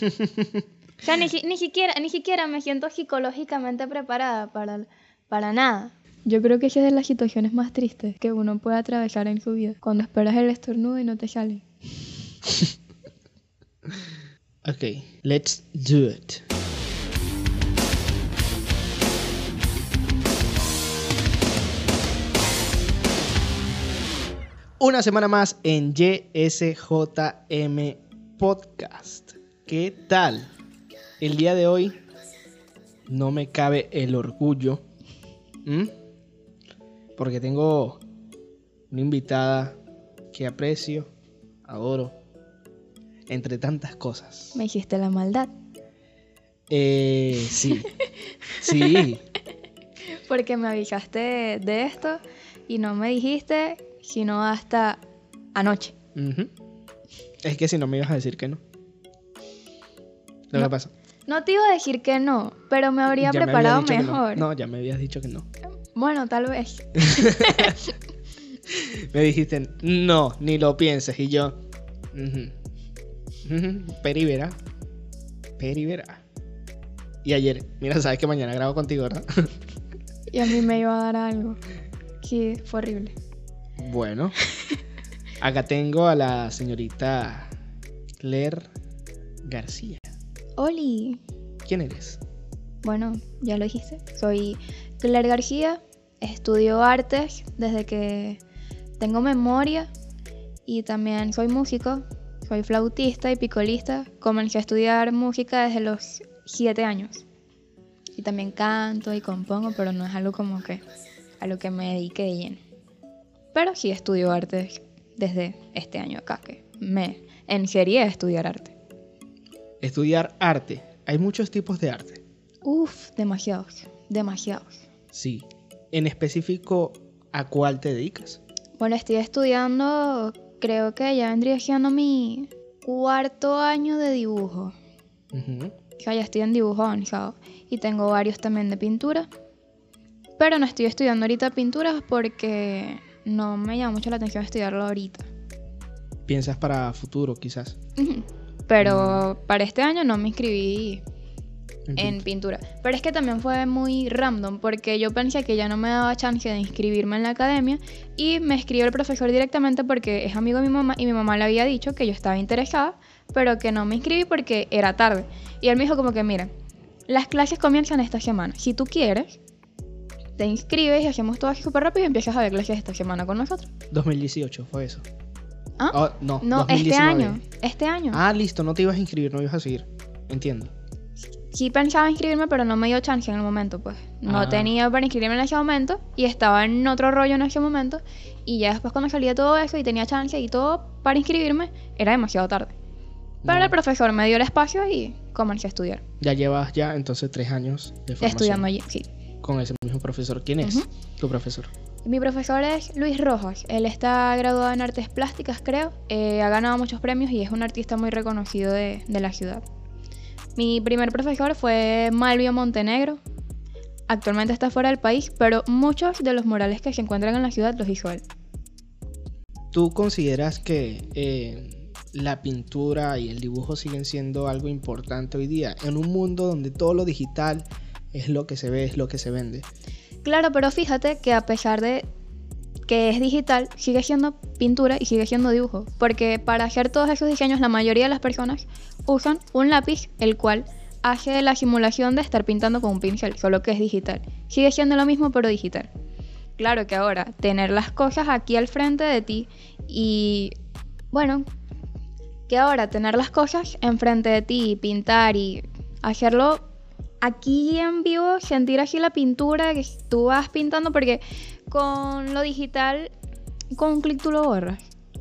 O sea, ni, ni siquiera, ni siquiera me siento psicológicamente preparada para, para nada. Yo creo que esa es de las situaciones más tristes que uno puede atravesar en su vida. Cuando esperas el estornudo y no te sale. Ok, let's do it. Una semana más en YSJM Podcast. ¿Qué tal? El día de hoy no me cabe el orgullo. ¿m? Porque tengo una invitada que aprecio, adoro, entre tantas cosas. Me hiciste la maldad. Eh, sí. Sí. Porque me avisaste de esto y no me dijiste sino hasta anoche. Es que si no me ibas a decir que no. Lo No. que pasa. No te iba a decir que no, pero me habría ya preparado no. mejor. No. ya me habías dicho que no. Bueno, tal vez. Me dijiste, no, ni lo pienses. Y yo, ujú. Ujú, Peribera. Peribera. Y ayer, mira, sabes que mañana grabo contigo, ¿verdad? Y a mí me iba a dar algo. Que fue horrible. Bueno, acá tengo a la señorita Claire García. Oli. ¿Quién eres? Bueno, ya lo dijiste. Soy Claire García. Estudio artes desde que tengo memoria. Y también soy músico. Soy flautista y picolista. Comencé a estudiar música desde los 7 años. Y también canto y compongo, pero no es algo como que a lo que me dedique de lleno. Pero sí estudio artes desde este año acá, que me enseñé a estudiar arte. Estudiar arte. Hay muchos tipos de arte. Uf, demasiados, demasiados. Sí. En específico, ¿a cuál te dedicas? Bueno, estoy estudiando, creo que ya vendría siendo mi cuarto año de dibujo. Ya estoy en dibujo avanzado. Y tengo varios también de pintura. Pero no estoy estudiando ahorita pinturas porque no me llama mucho la atención estudiarlo ahorita. ¿Piensas para futuro, quizás? Pero para este año no me inscribí En pintura. Pero es que también fue muy random porque yo pensé que ya no me daba chance de inscribirme en la academia y me escribió el profesor directamente porque es amigo de mi mamá y mi mamá le había dicho que yo estaba interesada, pero que no me inscribí porque era tarde. Y él me dijo como que, mira, las clases comienzan esta semana. Si tú quieres, te inscribes y hacemos todo así súper rápido y empiezas a ver clases esta semana con nosotros. 2018 fue eso. ¿Ah? Oh, no, no, este 2019. año. Este año. Ah, listo, no te ibas a inscribir, no ibas a seguir. Entiendo. Sí pensaba inscribirme, pero no me dio chance en el momento, pues. No Ah. tenía para inscribirme en ese momento y estaba en otro rollo en ese momento. Y ya después cuando salía todo eso y tenía chance y todo para inscribirme, era demasiado tarde. Pero No. el profesor me dio el espacio y comencé a estudiar. Ya llevas ya entonces tres años de formación Estudiando allí, sí. con ese mismo profesor. ¿Quién es Ujú. tu profesor? Mi profesor es Luis Rojas. Él está graduado en artes plásticas, creo. Eh, ha ganado muchos premios y es un artista muy reconocido de, la ciudad. Mi primer profesor fue Malvio Montenegro. Actualmente está fuera del país, pero muchos de los murales que se encuentran en la ciudad los hizo él. ¿Tú consideras que eh, la pintura y el dibujo siguen siendo algo importante hoy día en un mundo donde todo lo digital es lo que se ve, es lo que se vende? Claro, pero fíjate que a pesar de que es digital, sigue siendo pintura y sigue siendo dibujo. Porque para hacer todos esos diseños, la mayoría de las personas usan un lápiz, el cual hace la simulación de estar pintando con un pincel, solo que es digital. Sigue siendo lo mismo, pero digital. Claro que ahora, tener las cosas aquí al frente de ti y, bueno, que ahora tener las cosas enfrente de ti y pintar y hacerlo aquí en vivo, sentir así la pintura que tú vas pintando, porque con lo digital, con un clic tú lo borras.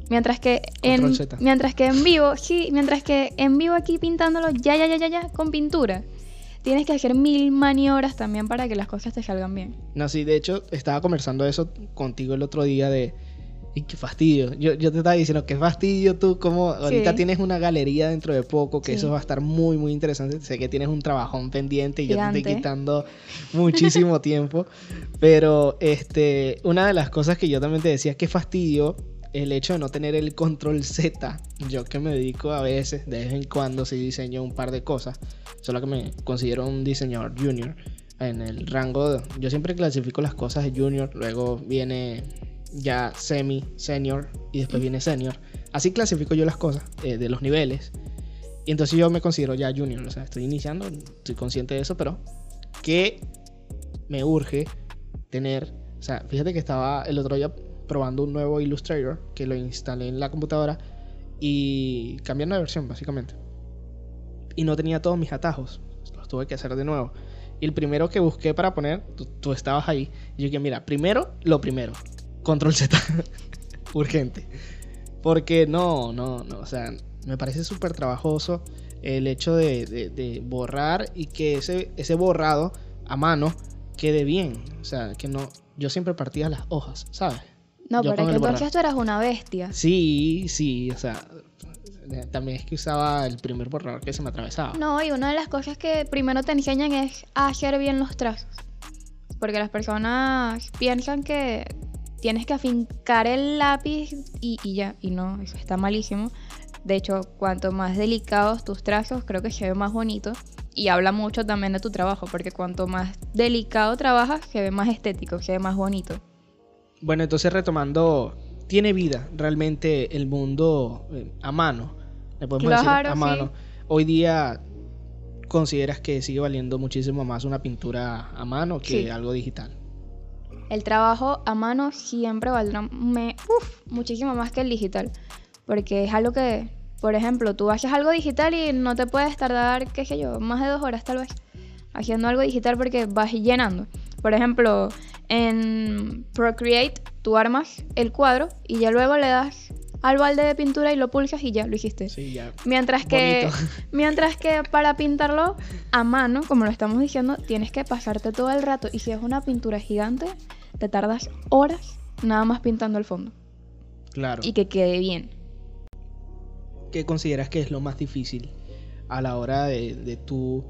Mientras que en, Z. mientras que en vivo, sí, mientras que en vivo aquí pintándolo ya, ya, ya, ya, ya, con pintura. Tienes que hacer mil maniobras también para que las cosas te salgan bien. No, sí, de hecho, estaba conversando eso contigo el otro día de. Y qué fastidio. Yo, yo te estaba diciendo, qué fastidio tú, como ahorita Sí. tienes una galería dentro de poco, que Sí. eso va a estar muy, muy interesante. Sé que tienes un trabajón pendiente y yo te estoy Gigante. quitando muchísimo tiempo. Pero este, una de las cosas que yo también te decía, qué fastidio el hecho de no tener el control Z, yo que me dedico a veces, de vez en cuando sí diseño un par de cosas, solo que me considero un diseñador junior. En el rango, yo siempre clasifico las cosas de junior, luego viene ya semi, senior y después viene senior. Así clasifico yo las cosas eh, de los niveles. Y entonces yo me considero ya junior, o sea, estoy iniciando, estoy consciente de eso, pero que me urge tener, o sea, fíjate que estaba el otro día probando un nuevo Illustrator que lo instalé en la computadora y cambiando de versión básicamente. Y no tenía todos mis atajos, los tuve que hacer de nuevo. Y el primero que busqué para poner, tú, estabas ahí, y yo dije, mira, primero lo primero, control Z, urgente. Porque no, no, no, o sea, me parece súper trabajoso el hecho de, borrar y que ese, ese borrado a mano quede bien. O sea, que no. Yo siempre partía las hojas, ¿sabes? No, pero es que entonces tú eras una bestia. Sí, sí, o sea. También es que usaba el primer borrador que se me atravesaba. No, y una de las cosas que primero te enseñan es a hacer bien los trazos. Porque las personas piensan que tienes que afincar el lápiz y, y ya. Y no, eso está malísimo. De hecho, cuanto más delicados tus trazos, creo que se ve más bonito. Y habla mucho también de tu trabajo, porque cuanto más delicado trabajas, se ve más estético, se ve más bonito. Bueno, entonces retomando, tiene vida realmente el mundo eh, a mano. Le podemos decir a mano. Hoy día consideras que sigue valiendo muchísimo más una pintura a mano que algo digital. El trabajo a mano siempre valdrá muchísimo más que el digital. Porque es algo que, por ejemplo, tú haces algo digital y no te puedes tardar, qué sé yo, más de dos horas tal vez haciendo algo digital porque vas llenando. Por ejemplo, en Procreate tú armas el cuadro y ya luego le das al balde de pintura y lo pulsas y ya lo hiciste. Sí, ya. Mientras que, mientras que para pintarlo a mano, como lo estamos diciendo, tienes que pasarte todo el rato. Y si es una pintura gigante, te tardas horas nada más pintando el fondo. Claro. Y que quede bien. ¿qué consideras que es lo más difícil a la hora de, de tú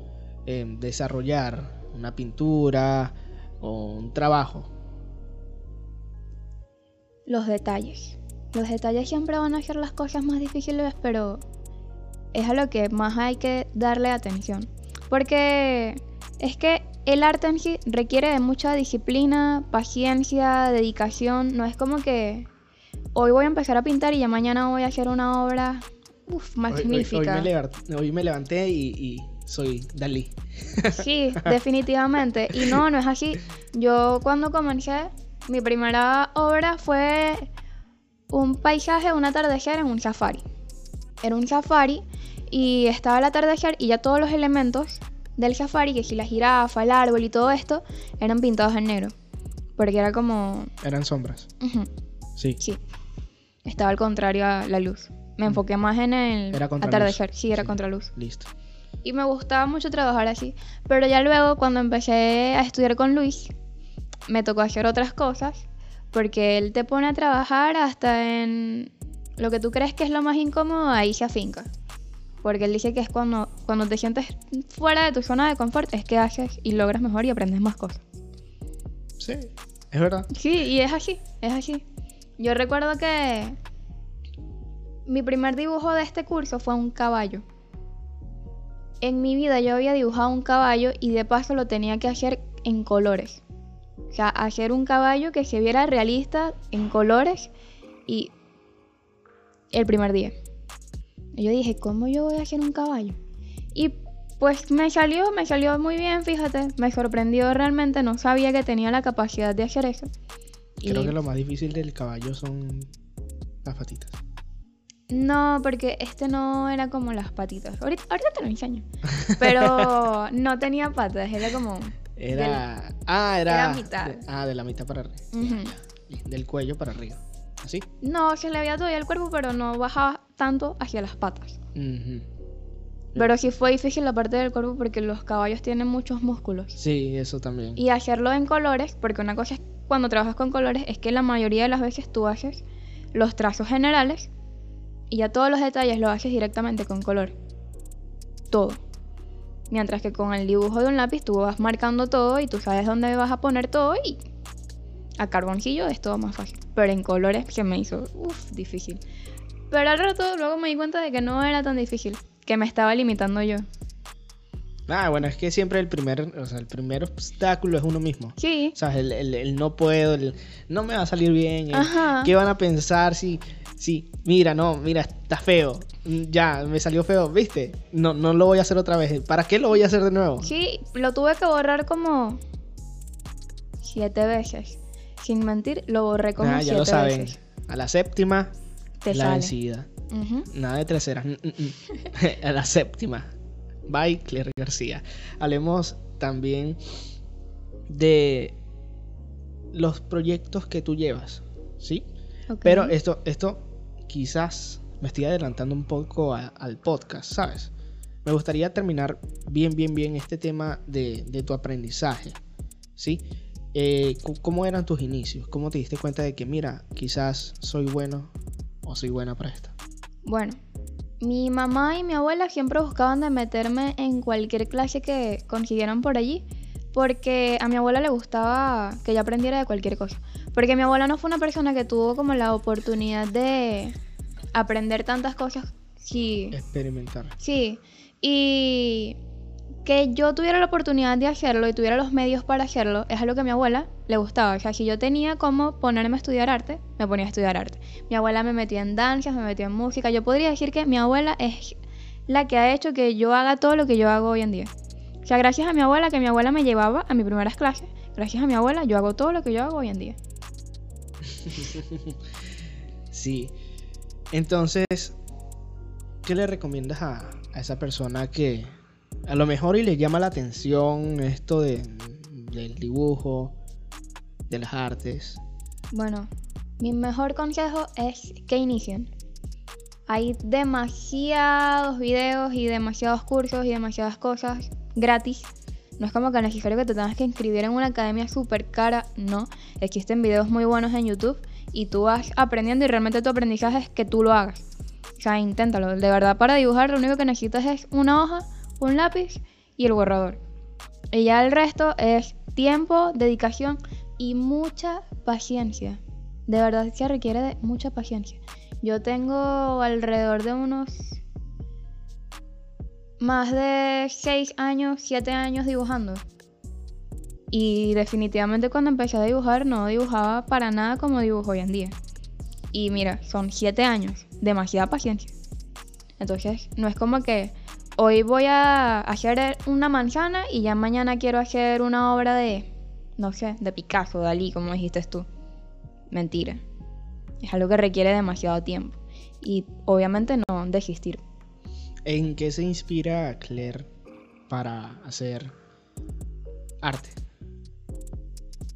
em, desarrollar una pintura o un trabajo? Los detalles. Los detalles siempre van a ser las cosas más difíciles, pero es a lo que más hay que darle atención. Porque es que el arte en sí requiere de mucha disciplina, paciencia, dedicación. No es como que hoy voy a empezar a pintar y ya mañana voy a hacer una obra Uf, magnífica. Hoy, me, levanté, y, soy Dalí. Sí, definitivamente. Y no, no es así. Yo cuando comencé, mi primera obra fue un paisaje, un atardecer en un safari. Era un safari y estaba el atardecer y ya todos los elementos del safari, que si la jirafa, el árbol y todo esto, eran pintados en negro. Porque era como... Eran sombras. Sí. Sí. Estaba al contrario a la luz. Me enfoqué más en el atardecer. Sí, era contra luz. Listo. Y me gustaba mucho trabajar así. Pero ya luego, cuando empecé a estudiar con Luis, me tocó hacer otras cosas. Porque él te pone a trabajar hasta en lo que tú crees que es lo más incómodo, ahí se afinca. Porque él dice que es cuando, cuando te sientes fuera de tu zona de confort, es que haces y logras mejor y aprendes más cosas. Sí, es verdad. Sí, y es así, es así. Yo recuerdo que mi primer dibujo de este curso fue un caballo. En mi vida yo había dibujado un caballo y de paso lo tenía que hacer en colores. O sea, hacer un caballo que se viera realista en colores y el primer día. Y yo dije, ¿cómo yo voy a hacer un caballo? Y pues me salió, me salió muy bien, fíjate. Me sorprendió realmente, no sabía que tenía la capacidad de hacer eso. Creo que lo más difícil del caballo son las patitas. No, porque este no era como las patitas. Ahorita, te lo enseño. Pero no tenía patas, era como. Era. ah, era. Era mitad. ah, de la mitad para arriba. Del cuello para arriba. ¿Así? No, se le había todavía el cuerpo, pero no bajaba tanto hacia las patas. Pero sí fue difícil la parte del cuerpo porque los caballos tienen muchos músculos. Sí, eso también. Y hacerlo en colores, porque una cosa es cuando trabajas con colores es que la mayoría de las veces tú haces los trazos generales y ya todos los detalles lo haces directamente con color. Todo. Mientras que con el dibujo de un lápiz tú vas marcando todo y tú sabes dónde vas a poner todo y A carboncillo es todo más fácil. Pero en colores se me hizo, uff, difícil. Pero al rato luego me di cuenta de que no era tan difícil. Que me estaba limitando yo. Ah, bueno, es que siempre el primer, o sea, el primer obstáculo es uno mismo. Sí. O sea, el, el- el no puedo, el no me va a salir bien, el Ajá. qué van a pensar si, si, mira, no, mira, está feo, ya, me salió feo, ¿viste? No, no lo voy a hacer otra vez. ¿Para qué lo voy a hacer de nuevo? Sí, lo tuve que borrar como siete veces. Sin mentir, lo borré como Ah, ya lo saben. veces. A la séptima, Te la sale. vencida. Nada de tercera. mm, mm, mm. a la séptima. Bye, Claire García. Hablemos también de los proyectos que tú llevas, ¿sí? Pero esto, esto quizás me estoy adelantando un poco a- al podcast, ¿sabes? Me gustaría terminar bien, bien, bien este tema de, de tu aprendizaje, ¿sí? Eh, ¿Cómo eran tus inicios? ¿Cómo te diste cuenta de que, mira, quizás soy bueno o soy buena para esto? Bueno, mi mamá y mi abuela siempre buscaban de meterme en cualquier clase que consiguieran por allí, porque a mi abuela le gustaba que yo aprendiera de cualquier cosa. Porque mi abuela no fue una persona que tuvo como la oportunidad de aprender tantas cosas. Sí, Experimentar. sí. Y que yo tuviera la oportunidad de hacerlo y tuviera los medios para hacerlo, es algo que a mi abuela le gustaba. O sea, si yo tenía como ponerme a estudiar arte, me ponía a estudiar arte. Mi abuela me metía en danzas, me metía en música. Yo podría decir que mi abuela es la que ha hecho que yo haga todo lo que yo hago hoy en día. O sea, gracias a mi abuela, que mi abuela me llevaba a mis primeras clases, gracias a mi abuela, yo hago todo lo que yo hago hoy en día. Sí. Entonces, ¿qué le recomiendas a, a esa persona que a lo mejor y le llama la atención esto de, del dibujo, de las artes? Bueno, mi mejor consejo es que inicien. Hay demasiados videos y demasiados cursos y demasiadas cosas gratis. No es como que necesario que te tengas que inscribir en una academia súper cara, no. Existen videos muy buenos en YouTube y tú vas aprendiendo y realmente tu aprendizaje es que tú lo hagas. O sea, inténtalo. De verdad, para dibujar lo único que necesitas es una hoja, un lápiz y el borrador. Y ya el resto es tiempo, dedicación y mucha paciencia. De verdad se requiere de mucha paciencia. Yo tengo alrededor de unos más de 6 años, 7 años dibujando. Y definitivamente cuando empecé a dibujar no dibujaba para nada como dibujo hoy en día. Y mira, son 7 años, demasiada paciencia. Entonces, no es como que hoy voy a hacer una manzana y ya mañana quiero hacer una obra de, no sé, de Picasso, Dalí, como dijiste tú. Mentira. Es algo que requiere demasiado tiempo. Y obviamente no desistir. ¿En qué se inspira Claire para hacer arte?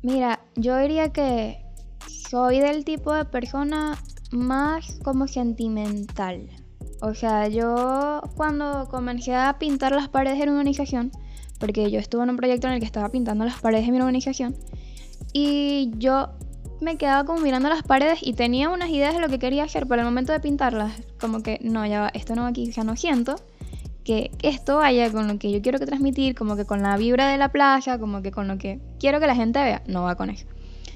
Mira, yo diría que soy del tipo de persona más como sentimental. O sea, yo cuando comencé a pintar las paredes de mi urbanización, porque yo estuve en un proyecto en el que estaba pintando las paredes de mi urbanización, y yo me quedaba como mirando las paredes y tenía unas ideas de lo que quería hacer, pero al momento de pintarlas, como que no, ya esto no aquí, sea, no siento que esto vaya con lo que yo quiero que transmitir, como que con la vibra de la playa, como que con lo que quiero que la gente vea, no va con eso.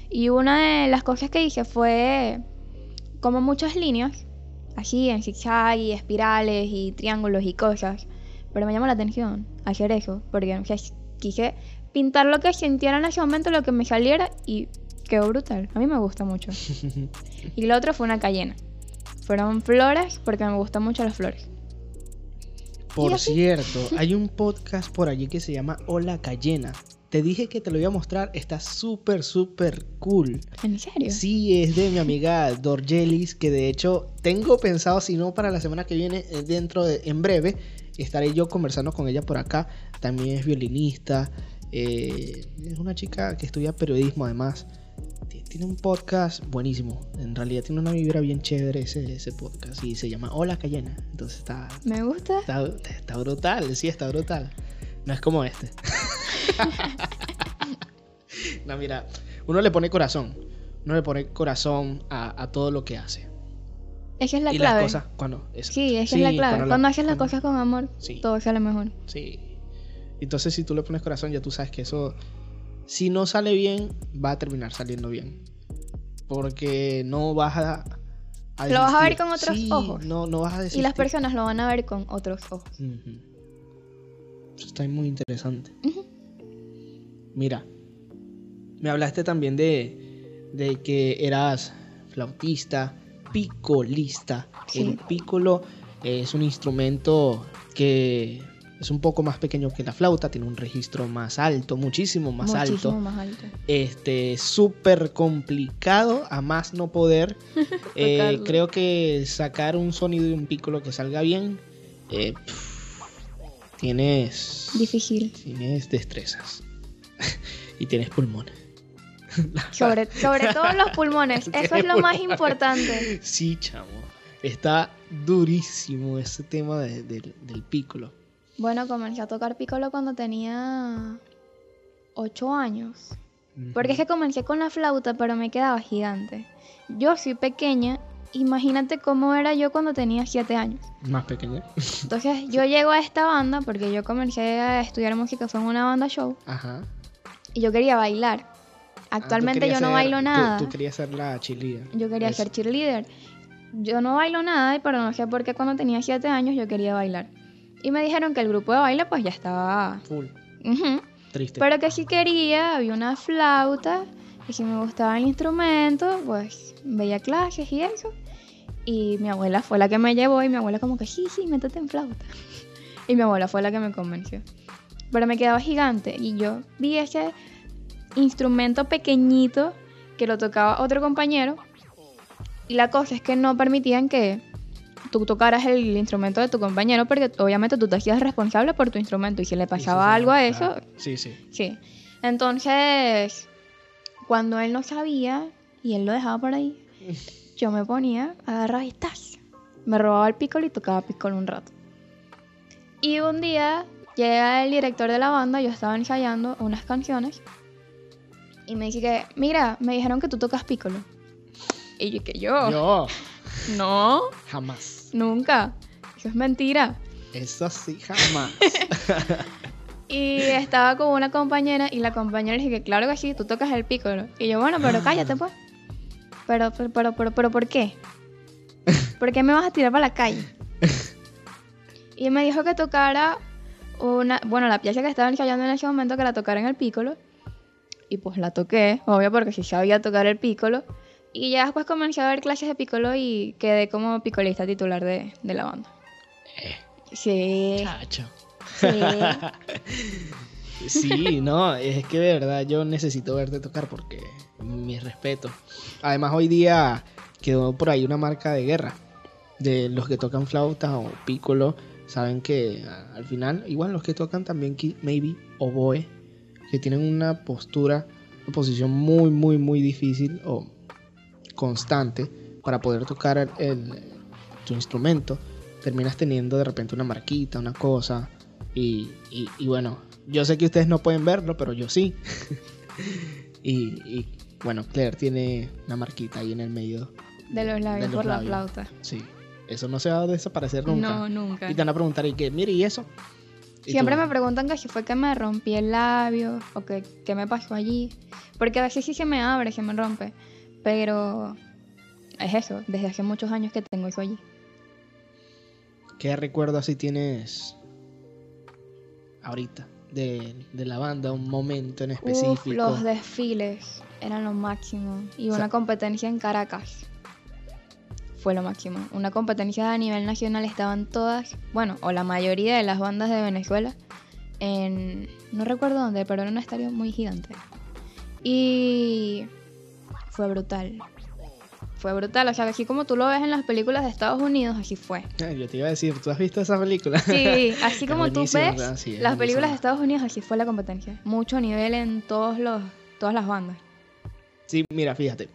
Y una de las cosas que hice fue como muchas líneas, así en zigzag y espirales y triángulos y cosas, pero me llamó la atención hacer eso, porque o sea, quise pintar lo que sintiera en ese momento, lo que me saliera y quedó brutal. A mí me gusta mucho. Y lo otro fue una cayena. Fueron flores porque me gustan mucho las flores. Por cierto, hay un podcast por allí que se llama Hola Cayena. Te dije que te lo iba a mostrar, está súper, súper cool. ¿En serio? Sí, es de mi amiga Dorgelis, que de hecho tengo pensado, si no para la semana que viene, eh, dentro de, en breve, estaré yo conversando con ella por acá. También es violinista, eh, es una chica que estudia periodismo además. Ti- Tiene un podcast buenísimo, en realidad tiene una vibra bien chévere ese, ese podcast y se llama Hola Cayena. Entonces está, Me gusta. Está, está brutal, sí, está brutal. No es como este. no, mira, uno le pone corazón. Uno le pone corazón a, a todo lo que hace. Esa es la y clave. las cosas cuando... eso. Sí, esa Sí, es la clave. la- Cuando haces las cuando- cosas con amor, Sí. todo sale mejor. Sí. Entonces si tú le pones corazón ya tú sabes que eso si no sale bien, va a terminar saliendo bien. Porque no vas a... a Lo vas a ver con otros Sí, ojos. No, no vas a decir. Y las personas lo van a ver con otros ojos. Eso está muy interesante. Mira, me hablaste también de, de que eras flautista, picolista. Sí. El pícolo es un instrumento que es un poco más pequeño que la flauta, tiene un registro más alto, muchísimo más Muchísimo alto. más alto. Este, súper complicado, a más no poder. Eh, creo que sacar un sonido de un pícolo que salga bien, eh, pf, tienes, Difícil. tienes destrezas y tienes pulmones. Sobre, sobre todo los pulmones. Eso es lo más importante. Sí, chamo. Está durísimo ese tema de- del- del pícolo. Bueno, comencé a tocar piccolo cuando tenía 8 años. Porque es que comencé con la flauta, pero me quedaba gigante. Yo soy pequeña, imagínate cómo era yo cuando tenía 7 años. Más pequeño. Entonces yo llego a esta banda porque yo comencé a estudiar música, fue en una banda show, Ajá. y yo quería bailar. Ah, tú Actualmente querías yo no ser- bailo tú- nada. Tú, querías ser la chilía. Yo quería Eso. ser cheerleader. Yo no bailo nada, pero no sé por qué cuando tenía 7 años yo quería bailar. Y me dijeron que el grupo de baile pues ya estaba... Full. Ujú. Triste. Pero que si quería, había una flauta, y si me gustaba el instrumento, pues veía clases y eso. Y mi abuela fue la que me llevó y mi abuela como que sí, sí, métete en flauta. Y mi abuela fue la que me convenció. Pero me quedaba gigante y yo vi ese instrumento pequeñito que lo tocaba otro compañero. Y la cosa es que no permitían que tú tocaras el instrumento de tu compañero porque obviamente tú te hacías responsable por tu instrumento y si le sí, pasaba sí, algo a claro. eso, Sí, sí. Sí. Entonces, cuando él no sabía y él lo dejaba por ahí, yo me ponía, agarraba y ¡tas! Me robaba el piccolo y tocaba piccolo un rato. Y un día llega el director de la banda, yo estaba ensayando unas canciones y me dice que, mira, me dijeron que tú tocas piccolo. Y yo que yo, Yo, no, jamás. nunca. Eso es mentira. Eso sí, jamás. Y estaba con una compañera y la compañera le dije que claro que sí, tú tocas el piccolo. Y yo, bueno, pero cállate pues. Pero, pero, pero, pero, pero ¿por qué? ¿Por qué me vas a tirar para la calle? Y me dijo que tocara una, bueno, la pieza que estaba ensayando en ese momento, que la tocara en el piccolo. Y pues la toqué, obvio, porque sí sabía tocar el piccolo. Y ya después comencé a ver clases de piccolo y quedé como picolista titular de, de la banda. Sí, Chacho. sí. Sí, no, es que de verdad yo necesito verte tocar porque mi respeto. Además hoy día quedó por ahí una marca de guerra de los que tocan flauta o piccolo, saben que al final igual los que tocan también maybe oboe, que tienen una postura, una posición muy muy muy difícil o constante para poder tocar el, tu instrumento, terminas teniendo de repente una marquita, una cosa y- y bueno, yo sé que ustedes no pueden verlo, pero yo sí. y, y, bueno, Claire tiene una marquita ahí en el medio. De los labios los por la labios. flauta. Sí, eso no se va a desaparecer nunca. No, nunca. Y te van a preguntar, ¿y qué? Mire, ¿y eso? Y Siempre tú, me preguntan que si fue que me rompí el labio o que qué me pasó allí. Porque a veces sí se me abre, se me rompe. Pero es eso, desde hace muchos años que tengo eso allí. ¿Qué recuerdo así tienes ahorita de, de la banda? Un momento en específico. Uf, los desfiles eran lo máximo. Y O sea- una competencia en Caracas fue lo máximo. Una competencia a nivel nacional estaban todas, bueno, o la mayoría de las bandas de Venezuela en, no recuerdo dónde, pero era un estadio muy gigante. Y fue brutal. Fue brutal, o sea, así como tú lo ves en las películas de Estados Unidos, así fue. Yo te iba a decir, ¿tú has visto esa película? Sí, así como tú ves las películas de Estados Unidos, así fue la competencia. Mucho nivel en todos los, todas las bandas. Sí, mira, fíjate.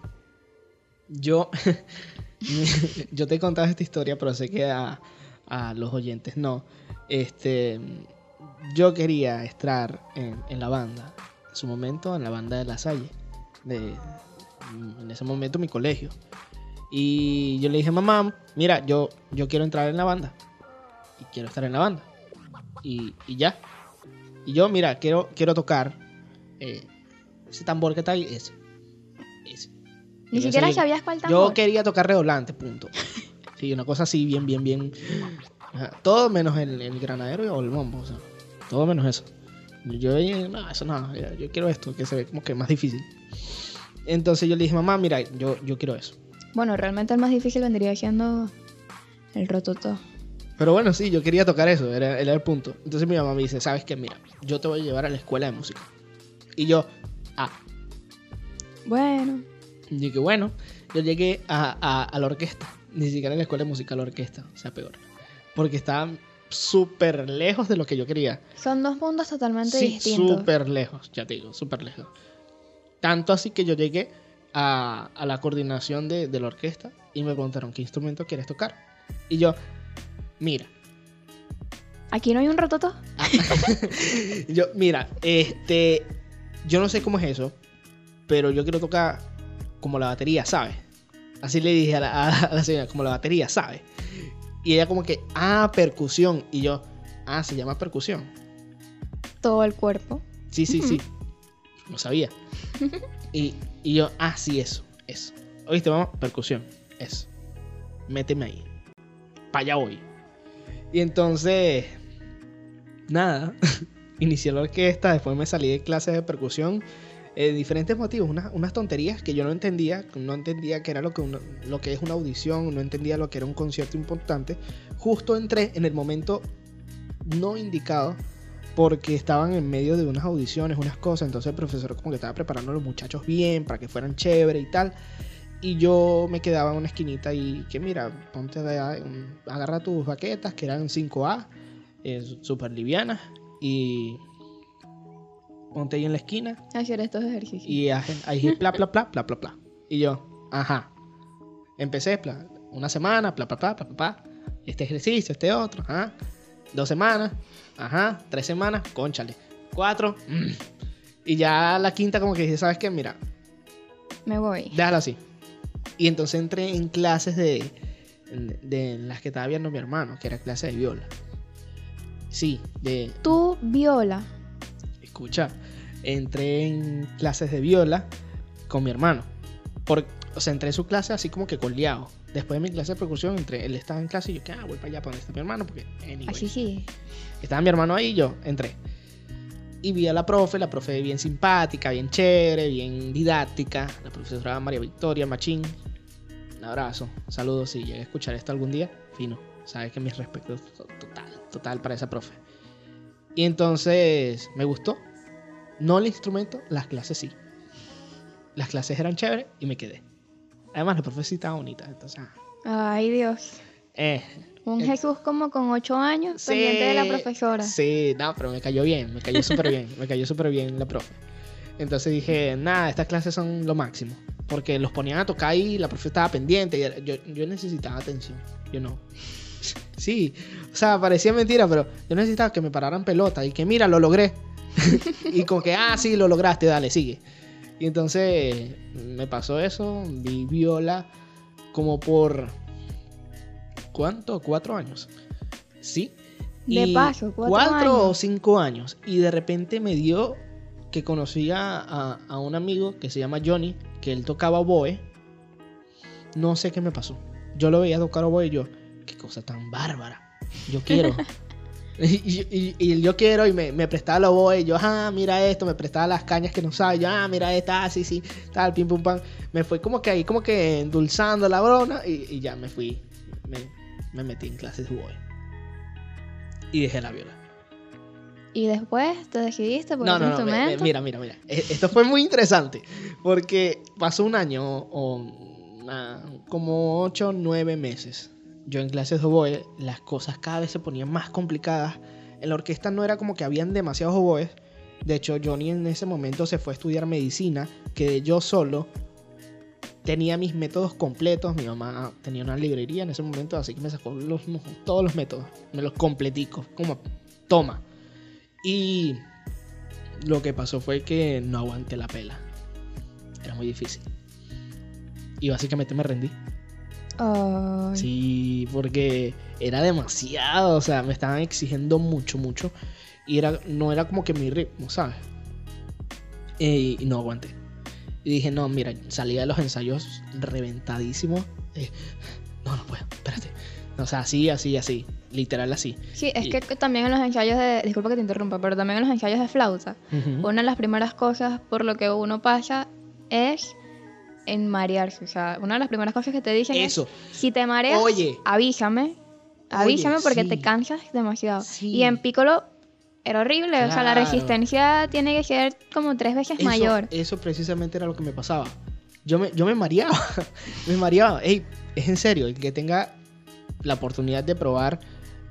Yo, yo te he contado esta historia, pero sé que a, a los oyentes no. Este, yo quería estar en, en la banda, en su momento en la banda de La Salle, de, en ese momento mi colegio. Y yo le dije, mamá, mira, yo, yo quiero entrar en la banda. Y quiero estar en la banda. Y, y ya. Y yo, mira, quiero, quiero tocar. eh, Ese tambor que está ahí, ese. Ese. Ni Yo siquiera sabías cuál Yo tambor. quería tocar redoblante, punto. Sí, una cosa así, bien, bien, bien. Ajá, Todo menos el, el granadero o el bombo, o sea, todo menos eso. Yo dije, no, eso no, yo, yo quiero esto, que se ve como que más difícil. Entonces yo le dije, mamá, mira, yo, yo quiero eso. Bueno, realmente el más difícil vendría siendo el rototo. Pero bueno, sí, yo quería tocar eso, era, era el punto. Entonces mi mamá me dice, ¿sabes qué? Mira, yo te voy a llevar a la escuela de música. Y yo, ah, Bueno, y dije, bueno, yo llegué a, a- a la orquesta, ni siquiera en la escuela de música, a la orquesta, o sea, peor. Porque estaba súper lejos de lo que yo quería. son dos mundos totalmente Sí, distintos. súper lejos, ya te digo, súper lejos. Tanto así que yo llegué a, a la coordinación de, de la orquesta y me preguntaron, ¿qué instrumento quieres tocar? Y yo, mira, ¿Aquí no hay un rototo? yo, mira, este, yo no sé cómo es eso, pero yo quiero tocar como la batería, ¿sabes? Así le dije a la, a- a la señora, como la batería, ¿sabes? Y ella como que, ah, percusión. Y yo, ah, se llama percusión. Todo el cuerpo. Sí, sí, sí. No sabía. Y, y yo, ah, sí, eso, eso. Oíste, vamos, percusión, eso. Méteme ahí. Para allá voy. Y entonces, nada, inicié la orquesta, después me salí de clases de percusión. eh, diferentes motivos, unas, unas tonterías que yo no entendía, no entendía qué era lo que, una- lo que es una audición, no entendía lo que era un concierto importante. Justo entré en el momento no indicado porque estaban en medio de unas audiciones, unas cosas, entonces el profesor como que estaba preparando a los muchachos bien para que fueran chévere y tal. Y yo me quedaba en una esquinita y que mira, ponte de, agarra tus baquetas que eran 5A, eh, súper livianas, y ponte ahí en la esquina Hacer estos ejercicios. y ahí bla bla bla bla bla bla. Y yo, ajá. Empecé, bla, una semana, bla bla bla bla bla. bla. Este ejercicio, este otro, ajá. Dos semanas, ajá. Tres semanas, conchale. Cuatro, mm. y ya la quinta como que dije, ¿sabes qué? Mira, Me voy. déjalo así. Y entonces entré en clases de, de las que estaba viendo mi hermano, que era clase de viola. Sí, de, Tú, viola. escucha, entré en clases de viola con mi hermano. Por, o sea, entré en su clase así como que coleado. Después de mi clase de percusión, entré, él estaba en clase y yo, que ah, voy para allá, para donde está mi hermano, porque anyway, Así sí. estaba mi hermano ahí y yo entré. Y vi a la profe, la profe bien simpática, bien chévere, bien didáctica. La profesora María Victoria Machín. Un abrazo, saludos si llega a escuchar esto algún día. Fino, sabes que mis respetos to- total, total para esa profe. Y entonces me gustó. No el instrumento, las clases sí. Las clases eran chéveres y me quedé. Además, la profe sí estaba bonita. Entonces, ah, Ay, Dios. eh, Un Eh, Jesús como con ocho años pendiente de la profesora. Sí, no, pero me cayó bien, me cayó súper bien, me cayó súper bien la profe. Entonces dije, nada, estas clases son lo máximo. Porque los ponían a tocar y la profe estaba pendiente. Y yo, yo necesitaba atención, yo no. Sí, o sea, parecía mentira, pero yo necesitaba que me pararan pelota y que mira, lo logré. y como que, ah, sí, lo lograste, dale, sigue. Y entonces me pasó eso, vi viola como por... ¿Cuánto? ¿Cuatro años? Sí. De paso, cuatro cuatro o cinco años. Y de repente me dio que conocía a, a un amigo que se llama Johnny, que él tocaba oboe. No sé qué me pasó. Yo lo veía tocar oboe y yo, qué cosa tan bárbara. Yo quiero. y, y- y el yo quiero y me, me prestaba oboe y yo, ah, mira esto, me prestaba las cañas que no usaba. y yo, ah, mira esta, ah, sí, sí, tal, pim, pum, pam. Me fue como que ahí, como que endulzando la brona y, y ya me fui. Me, me metí en clases de oboe. Y dejé la viola. Y después te decidiste por No, no, no, me- mira, mira, mira. E- Esto fue muy interesante porque pasó un año o una- como 8 o 9 meses. Yo en clases de oboe, las cosas cada vez se ponían más complicadas. En la orquesta no era como que habían demasiados oboes. De hecho, Johnny en ese momento se fue a estudiar medicina, que yo solo tenía mis métodos completos. Mi mamá tenía una librería en ese momento, así que me sacó los- todos los métodos, me los completico, como toma. Y lo que pasó fue que no aguanté la pela. Era muy difícil. Y básicamente me rendí. Sí, porque era demasiado, o sea, me estaban exigiendo mucho, mucho. Y era, no era como que mi ritmo, ¿sabes? Eh, y no aguanté. Y dije, no, mira, salía de los ensayos reventadísimo. Eh, no, no puedo, espérate. O sea, así, así, así. Literal así. Sí, es Y- que también en los ensayos de, disculpa que te interrumpa, pero también en los ensayos de flauta, una de las primeras cosas por lo que uno pasa es en marearse. O sea, una de las primeras cosas que te dicen es, si te mareas, Oye. avísame. Avísame porque sí. te cansas demasiado. Sí. Y en Piccolo era horrible. O sea, la resistencia tiene que ser como tres veces Eso, mayor. eso precisamente era lo que me pasaba. Yo me, yo me mareaba. me mareaba. Ey, es en serio, el que tenga la oportunidad de probar.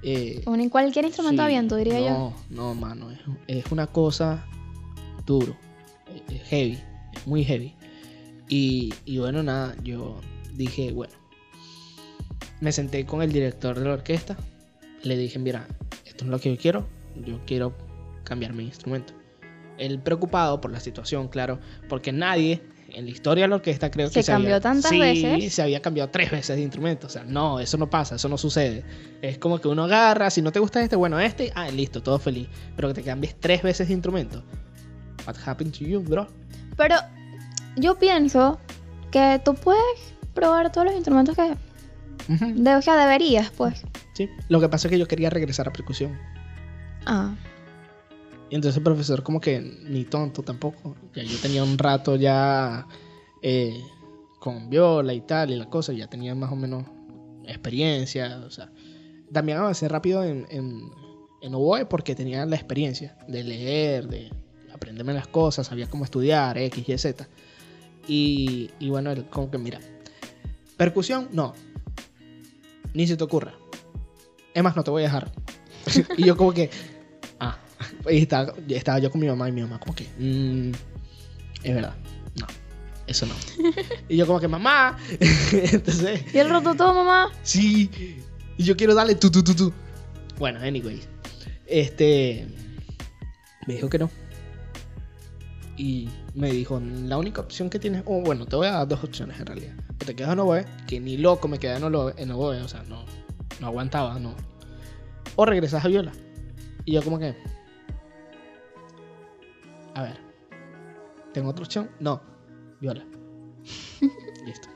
eh, Un en cualquier instrumento sí, a viento, diría yo. No, no, mano. Es, es una cosa duro. Es heavy. Es muy heavy. Y, y bueno, nada, yo dije, bueno. Me senté con el director de la orquesta. Le dije, mira, esto es lo que yo quiero. Yo quiero cambiar mi instrumento. Él preocupado por la situación, claro, porque nadie en la historia de la orquesta creo que Se cambió había, tantas Sí, veces. se había cambiado tres veces de instrumento. O sea, no, eso no pasa, eso no sucede. Es como que uno agarra, si no te gusta este, bueno, este, ah, listo, todo feliz. Pero que te cambies tres veces de instrumento. What happened to you, bro? Pero yo pienso que tú puedes probar todos los instrumentos que... Ujú, De, o sea, deberías, pues. Sí. Lo que pasa es que yo quería regresar a percusión. Ah. Y entonces el profesor como que ni tonto tampoco. Ya yo tenía un rato ya eh, con viola y tal y la cosa. Ya tenía más o menos experiencia. O sea, también avancé rápido en, en, en oboe porque tenía la experiencia de leer, de aprenderme las cosas, sabía cómo estudiar, X, Y, Z. Y, y bueno, él como que mira, percusión, no. Ni se te ocurra. Es más, no te voy a dejar. y yo como que, ah, y estaba, estaba yo con mi mamá y mi mamá como que, "Mm, es verdad, no, eso no. y yo como que, mamá, entonces, ¿Y el roto todo, mamá? sí, y yo quiero darle tú, tú, tú, tú. Bueno, anyway, este, me dijo que no. Y me dijo, la única opción que tienes, o bueno, te voy a dar dos opciones en realidad. O te quedas en oboe, que ni loco me quedé en oboe, en oboe, o sea, no, no aguantaba, no. O regresas a viola. Y yo como que, a ver, ¿tengo otra opción? No, viola. Listo.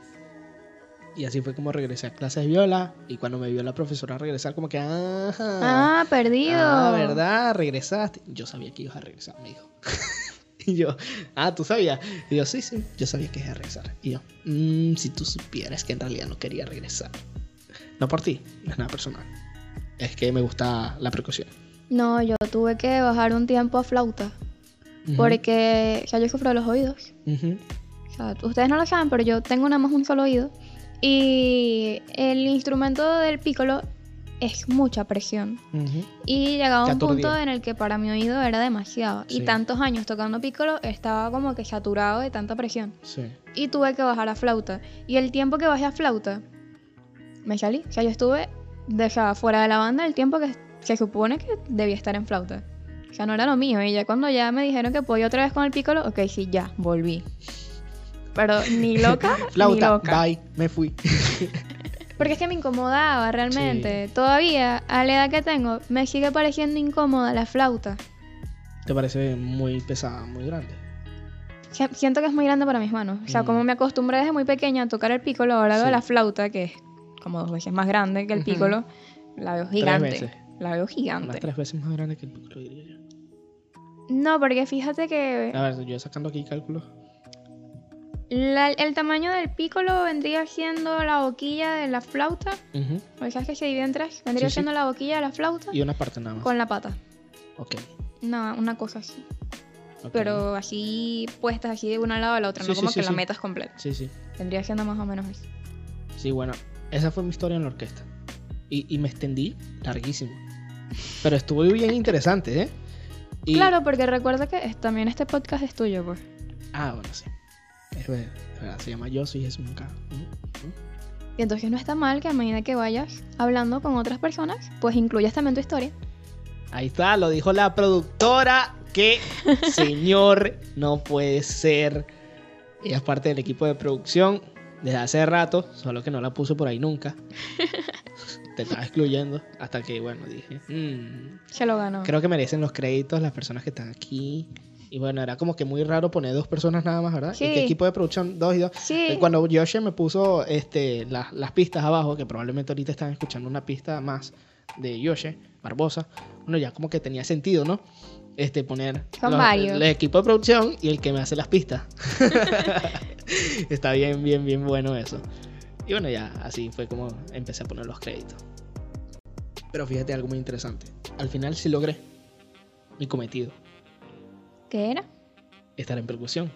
Y así fue como regresé a clases de viola. Y cuando me vio la profesora regresar, como que, ajá. Ah, perdido. Ah, ¿verdad? Regresaste. Yo sabía que ibas a regresar, me dijo. y yo, ah, ¿tú sabías? Y yo, sí, sí, yo sabía que ibas a regresar. Y yo, "Mm, si tú supieras que en realidad no quería regresar. No por ti, no es nada personal. Es que me gusta la percusión. No, yo tuve que bajar un tiempo a flauta. Porque, sea, yo sufro de los oídos. O sea, ustedes no lo saben, pero yo tengo nada más un solo oído. Y el instrumento del piccolo es mucha presión. Y llegaba un punto en el que para mi oído era demasiado. Sí. Y tantos años tocando piccolo estaba como que saturado de tanta presión. Sí. Y tuve que bajar a flauta. Y el tiempo que bajé a flauta, me salí. O sea, yo estuve de, o sea, fuera de la banda el tiempo que se supone que debía estar en flauta. O sea, no era lo mío. Y ya cuando ya me dijeron que podía otra vez con el piccolo, ok, sí, ya, volví. Pero ni loca, ni Flauta, loca. bye, me fui. Porque es que me incomodaba realmente. Todavía, a la edad que tengo, me sigue pareciendo incómoda la flauta. ¿Te parece muy pesada, muy grande? Si- Siento que es muy grande para mis manos. O sea, Mm. como me acostumbré desde muy pequeña a tocar el piccolo, ahora veo Sí. la flauta, que es como dos veces más grande que el Ujú. piccolo, la veo gigante. veces. La veo Unas gigante. tres veces más grande que el piccolo, diría yo. No, porque fíjate que A ver, yo sacando aquí cálculos. La- el tamaño del piccolo vendría siendo la boquilla de la flauta. Porque sabes que se divide en tres. Vendría Sí, sí. siendo la boquilla de la flauta Y una parte nada más. con la pata. Ok. No, una cosa así. Pero así puestas así de una al lado de la otra, Sí, no como que la metas completa. Sí, sí. Vendría siendo más o menos eso. Sí, bueno. Esa fue mi historia en la orquesta. Y, y me extendí larguísimo. Pero estuvo bien interesante, ¿eh? Y- Claro, porque recuerda que también este podcast es tuyo, pues. Ah, bueno, sí. Es verdad, es verdad, se llama Yo soy Jesús ujú. Y entonces no está mal que a medida que vayas hablando con otras personas, pues incluyas también tu historia. Ahí está, lo dijo la productora. Que señor, no puede ser. Ella es parte del equipo de producción desde hace rato, solo que no la puse por ahí nunca. Te estaba excluyendo hasta que, bueno, dije, "Mm, Se lo ganó. creo que merecen los créditos las personas que están aquí. Y bueno, era como que muy raro poner dos personas nada más, ¿verdad? Sí. Y que equipo de producción, dos y dos. Sí. Eh, Cuando Yoshi me puso este, las, las pistas abajo, que probablemente ahorita están escuchando una pista más de Yoshi, Barbosa, bueno, ya como que tenía sentido, ¿no? Este, poner Son los- varios. el equipo de producción y el que me hace las pistas. Está bien, bien, bien bueno eso. Y bueno, ya así fue como empecé a poner los créditos. Pero fíjate algo muy interesante. Al final sí logré mi cometido, ¿Qué era? estar en percusión.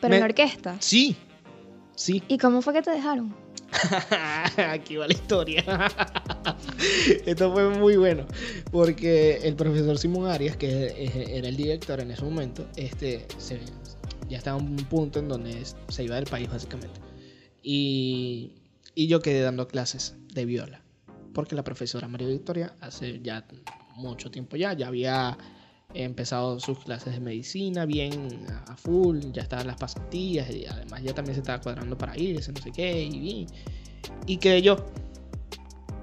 Pero Me- en orquesta. Sí, sí. ¿Y cómo fue que te dejaron? Aquí va la historia. Esto fue muy bueno. Porque el profesor Simón Arias, que era el director en ese momento, este, se- ya estaba en un punto en donde se iba del país, básicamente. Y, y yo quedé dando clases de viola. Porque la profesora María Victoria, hace ya mucho tiempo ya, ya había empezado sus clases de medicina bien a full, ya estaban las pasantías y además ya también se estaba cuadrando para irse, no sé qué, y, y, y quedé yo.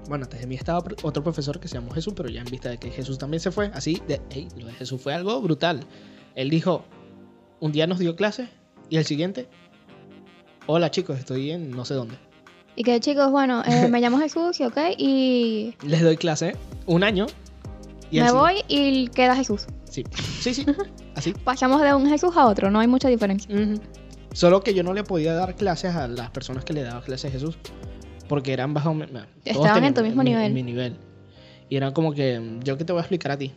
Bueno, antes de mí estaba otro profesor que se llamó Jesús, pero ya en vista de que Jesús también se fue, así, de, ey, lo de Jesús fue algo brutal. Él dijo, un día nos dio clases y el siguiente, hola chicos, estoy en no sé dónde. Y que chicos, bueno, eh, me llamo Jesús, y ok, y Les doy clase un año. Y me voy y queda Jesús. Sí, sí, sí, así. Pasamos de un Jesús a otro, no hay mucha diferencia. Solo que yo no le podía dar clases a las personas que le daba clases a Jesús. Porque eran bajo. mi- todos Estaban en tu mismo mi- nivel. mi nivel. Y eran como que. Yo que te voy a explicar a ti.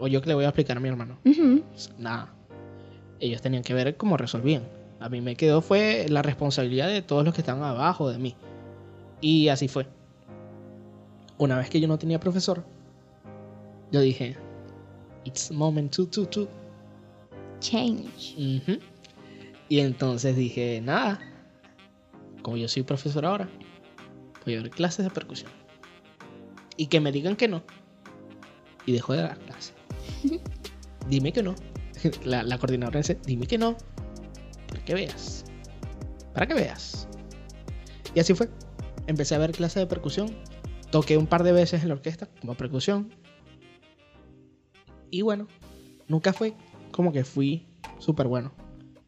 O yo que le voy a explicar a mi hermano. Ujú. Nada. Ellos tenían que ver cómo resolvían. A mí me quedó fue la responsabilidad de todos los que estaban abajo de mí. Y así fue. Una vez que yo no tenía profesor, yo dije, it's moment to, to, to. Change. Y entonces dije, nada, como yo soy profesor ahora, voy a dar clases de percusión. Y que me digan que no. Y dejo de dar clases. Dime que no. La, la coordinadora dice, dime que no. Para que veas. Para que veas. Y así fue. Empecé a ver clases de percusión. Toqué un par de veces en la orquesta como percusión. Y bueno, nunca fue como que fui súper bueno.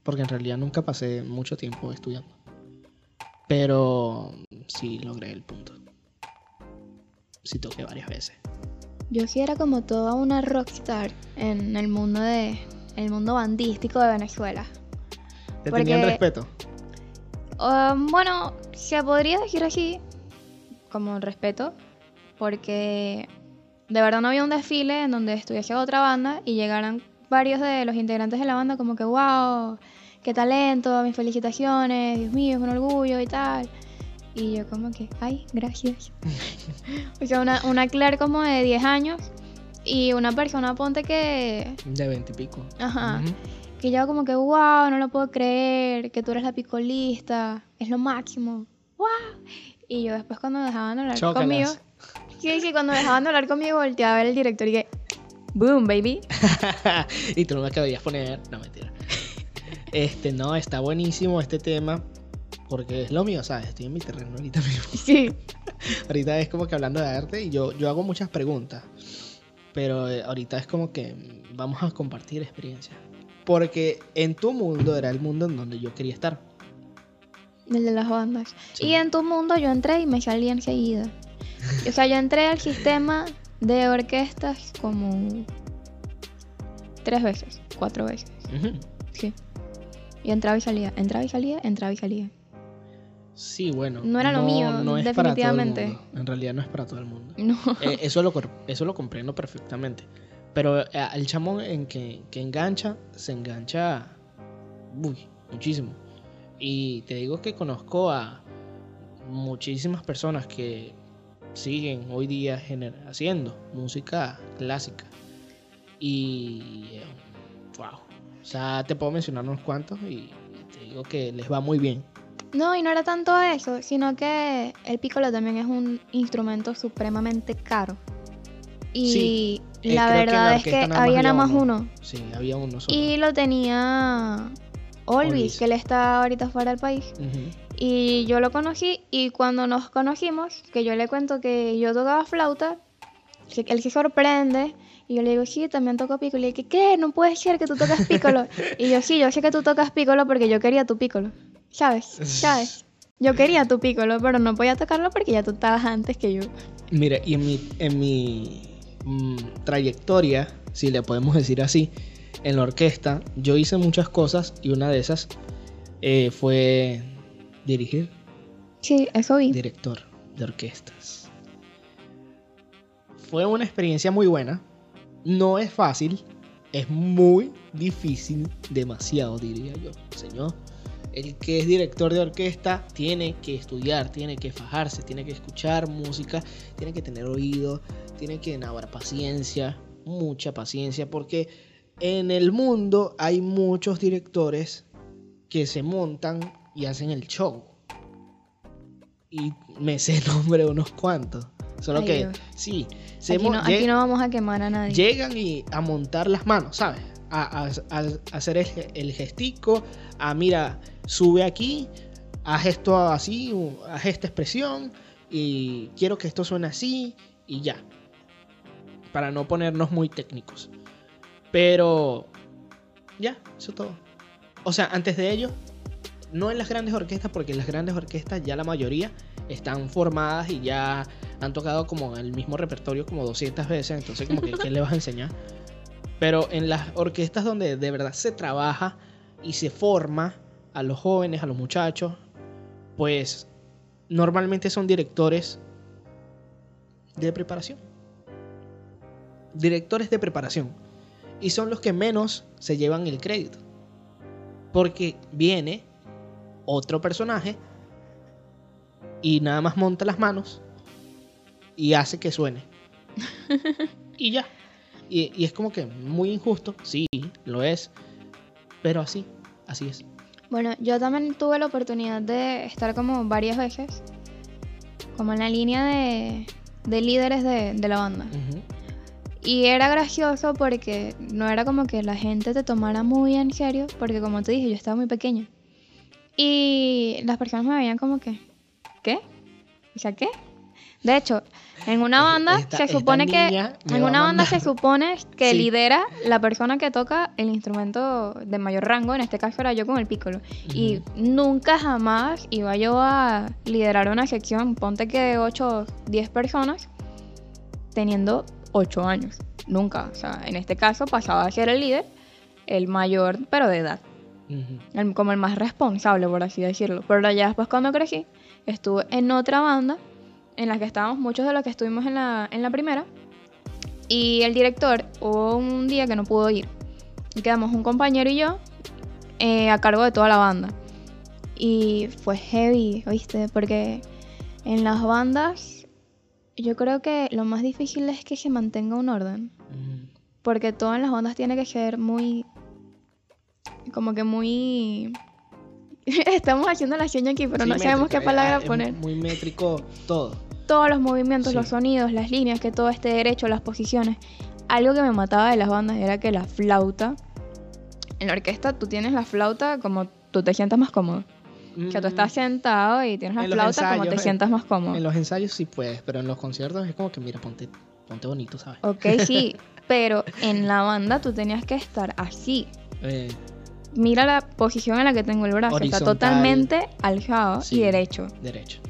Porque en realidad nunca pasé mucho tiempo estudiando. Pero sí logré el punto. Sí toqué varias veces. Yo sí era como toda una rockstar en el mundo de el mundo bandístico de Venezuela. ¿Te Porque- tenían respeto? Um, bueno, se podría decir así, como respeto, porque de verdad no había un desfile en donde estuviese otra banda y llegaran varios de los integrantes de la banda como que, wow, qué talento, mis felicitaciones, Dios mío, es un orgullo y tal. Y yo como que, ay, gracias. o sea, una, una Claire como de 10 años y una persona, ponte que, De 20 y pico. ajá, que yo como que, wow, no lo puedo creer, que tú eres la picolista, es lo máximo, wow. Y yo después cuando dejaban de hablar Chócalas. conmigo, sí, sí, cuando dejaban de hablar conmigo volteaba a ver el director y que, boom, baby. y tú no me querías poner. No, mentira. Este, no, está buenísimo este tema. Porque es lo mío, ¿sabes? Estoy en mi terreno ahorita mismo. Sí. Ahorita es como que hablando de arte y yo, yo hago muchas preguntas. Pero eh, ahorita es como que vamos a compartir experiencias. Porque en tu mundo era el mundo en donde yo quería estar. El de las bandas. Sí. Y en tu mundo yo entré y me salí enseguida. O sea, yo entré al sistema de orquestas como tres veces, cuatro veces. Sí. Y entraba y salía, entraba y salía, entraba y salía. Sí, bueno. No era lo mío, no es para todo el definitivamente. mundo. En realidad no es para todo el mundo. No. Eh, eso, lo, eso lo comprendo perfectamente. Pero eh, el chamo en que, que engancha, se engancha uy, muchísimo. Y te digo que conozco a muchísimas personas que siguen hoy día haciendo música clásica. Y wow. O sea, te puedo mencionar unos cuantos y te digo que les va muy bien. No, y no era tanto eso, sino que el piccolo también es un instrumento supremamente caro. Y Sí, eh, la que verdad es que había nada más uno. uno. Sí, había uno solo. Y lo tenía Olvis, Olvis. que él está ahorita fuera del país. Ujú. Y yo lo conocí y cuando nos conocimos, que yo le cuento que yo tocaba flauta, él se sorprende Y yo le digo, sí, también toco pícolo. Y le dije, ¿qué? No puede ser que tú tocas pícolo. y yo, sí, yo sé que tú tocas pícolo porque yo quería tu pícolo. ¿Sabes? ¿Sabes? Yo quería tu pícolo, pero no podía tocarlo porque ya tú estabas antes que yo. Mira, y en mi, en mi mm, trayectoria, si le podemos decir así, en la orquesta, yo hice muchas cosas y una de esas eh, fue dirigir, Sí, eso vi. director de orquestas. Fue una experiencia muy buena. No es fácil, es muy difícil, demasiado diría yo, señor. El que es director de orquesta tiene que estudiar, tiene que fajarse, tiene que escuchar música, tiene que tener oído, tiene que tener paciencia, mucha paciencia, porque en el mundo hay muchos directores que se montan y hacen el show. Y me sé el nombre de unos cuantos. Solo Ay, que, Dios. sí, se Aquí no, lle- aquí no vamos a quemar a nadie. llegan y a montar las manos, ¿sabes? A, a- a- hacer el, el gestico, a mira, sube aquí, haz esto así, haz esta expresión y quiero que esto suene así y ya. Para no ponernos muy técnicos. Pero ya, eso todo. O sea, antes de ello, no en las grandes orquestas, porque en las grandes orquestas ya la mayoría están formadas y ya han tocado como el mismo repertorio como 200 veces, entonces como que ¿qué le vas a enseñar? Pero en las orquestas donde de verdad se trabaja y se forma a los jóvenes, a los muchachos, pues normalmente son directores de preparación. Directores de preparación. Y son los que menos se llevan el crédito. Porque viene otro personaje y nada más monta las manos y hace que suene. y ya. Y, y es como que muy injusto, sí, lo es, pero así, así es. Bueno, yo también tuve la oportunidad de estar como varias veces, como en la línea de, de líderes de, de la banda. Y era gracioso porque no era como que la gente te tomara muy en serio, porque como te dije, yo estaba muy pequeña. Y las personas me veían como que, ¿qué? O sea, ¿qué? De hecho, en una banda Esta- se supone que en una banda se supone que Sí. lidera la persona que toca el instrumento de mayor rango, en este caso era yo con el pícolo. Y nunca jamás iba yo a liderar una sección, ponte que de 8 o 10 personas, teniendo 8 años. Nunca. O sea, en este caso pasaba a ser el líder, el mayor, pero de edad. Ujú. el- como el más responsable, por así decirlo. Pero ya después cuando crecí, estuve en otra banda en la que estábamos muchos de los que estuvimos en la, en la primera. Y el director hubo un día que no pudo ir. Y quedamos un compañero y yo eh, a cargo de toda la banda. Y fue heavy, ¿viste? Porque en las bandas yo creo que lo más difícil es que se mantenga un orden. Porque todo en las bandas tiene que ser muy. Como que muy. Estamos haciendo la seña aquí, pero Sí, no sabemos métrica, qué palabra ah, es poner. Muy métrico todo. Todos los movimientos, Sí. los sonidos, las líneas, que todo esté derecho, las posiciones. Algo que me mataba de las bandas era que la flauta. En la orquesta tú tienes la flauta como tú te sientas más cómodo. O sea, tú estás sentado y tienes la Mm. En flauta como ensayos, te eh, sientas más cómodo. En los ensayos sí puedes, pero en los conciertos es como que, mira, ponte, ponte bonito, ¿sabes? Ok, sí, pero en la banda tú tenías que estar así. Eh, Mira la posición en la que tengo el brazo. Está totalmente alzado Sí. y derecho. derecho.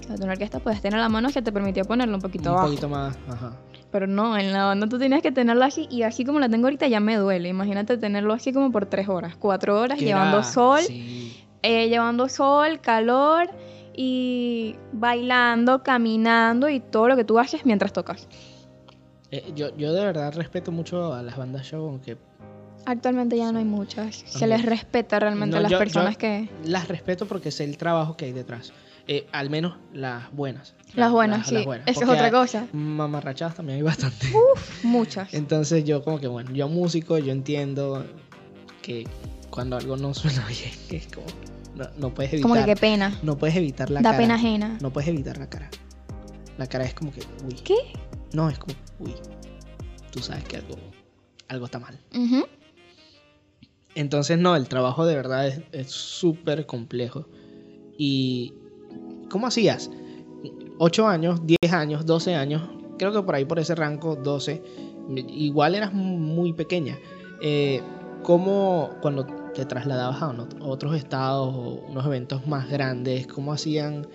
O sea, la orquesta puedes tener la mano que te permitía ponerlo un poquito Un abajo. poquito más, ajá. Pero no, en la banda tú tenías que tenerlo así. Y así como la tengo ahorita ya me duele. Imagínate tenerlo así como por tres horas, cuatro horas, llevando era- sol, Sí. eh, llevando sol, calor y bailando, caminando y todo lo que tú haces mientras tocas. Eh, yo, yo de verdad respeto mucho a las bandas show, aunque Actualmente ya no hay muchas. Se También. les respeta realmente No, a las yo- personas yo- que... las respeto porque sé el trabajo que hay detrás. Eh, al menos las buenas. Las buenas, sí. Esa es otra cosa. Mamarrachadas también hay bastante. Muchas. Entonces yo como que bueno, yo músico, yo entiendo que cuando algo no suena bien, es como no, no puedes evitar. Como que qué pena. No puedes evitar la Da cara. pena ajena. No puedes evitar la cara. La cara es como que, uy. ¿Qué? No, es como, uy. Tú sabes que algo, algo está mal. Ujú. Entonces, no, el trabajo de verdad es- súper complejo. Y, ¿cómo hacías? 8 años, 10 años, 12 años, creo que por ahí por ese rango, 12, igual eras muy pequeña. Eh, ¿Cómo cuando te trasladabas a otros estados o unos eventos más grandes, cómo hacían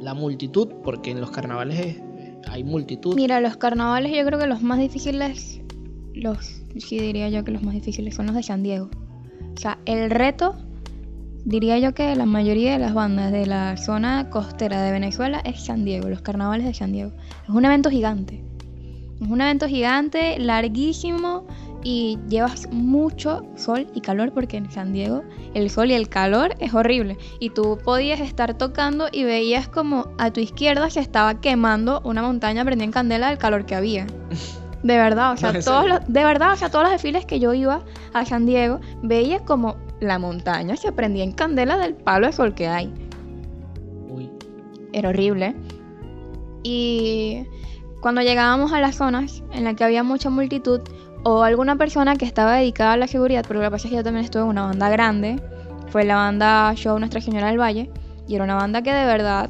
la multitud? Porque en los carnavales hay multitud. Mira, los carnavales yo creo que los más difíciles, los, sí diría yo que los más difíciles son los de San Diego. O sea, el reto, diría yo que la mayoría de las bandas de la zona costera de Venezuela es San Diego, los carnavales de San Diego. Es un evento gigante. Es un evento gigante, larguísimo y llevas mucho sol y calor porque en San Diego el sol y el calor es horrible. Y tú podías estar tocando y veías como a tu izquierda se estaba quemando una montaña prendida en candela del calor que había. De verdad, o sea, todos los, de verdad, o sea, todos los desfiles que yo iba a San Diego, veía como la montaña se prendía en candela del palo de sol que hay. Uy. Era horrible. Y cuando llegábamos a las zonas en las que había mucha multitud o alguna persona que estaba dedicada a la seguridad, porque lo que pasa es que yo también estuve en una banda grande, fue la banda Show Nuestra Señora del Valle, y era una banda que de verdad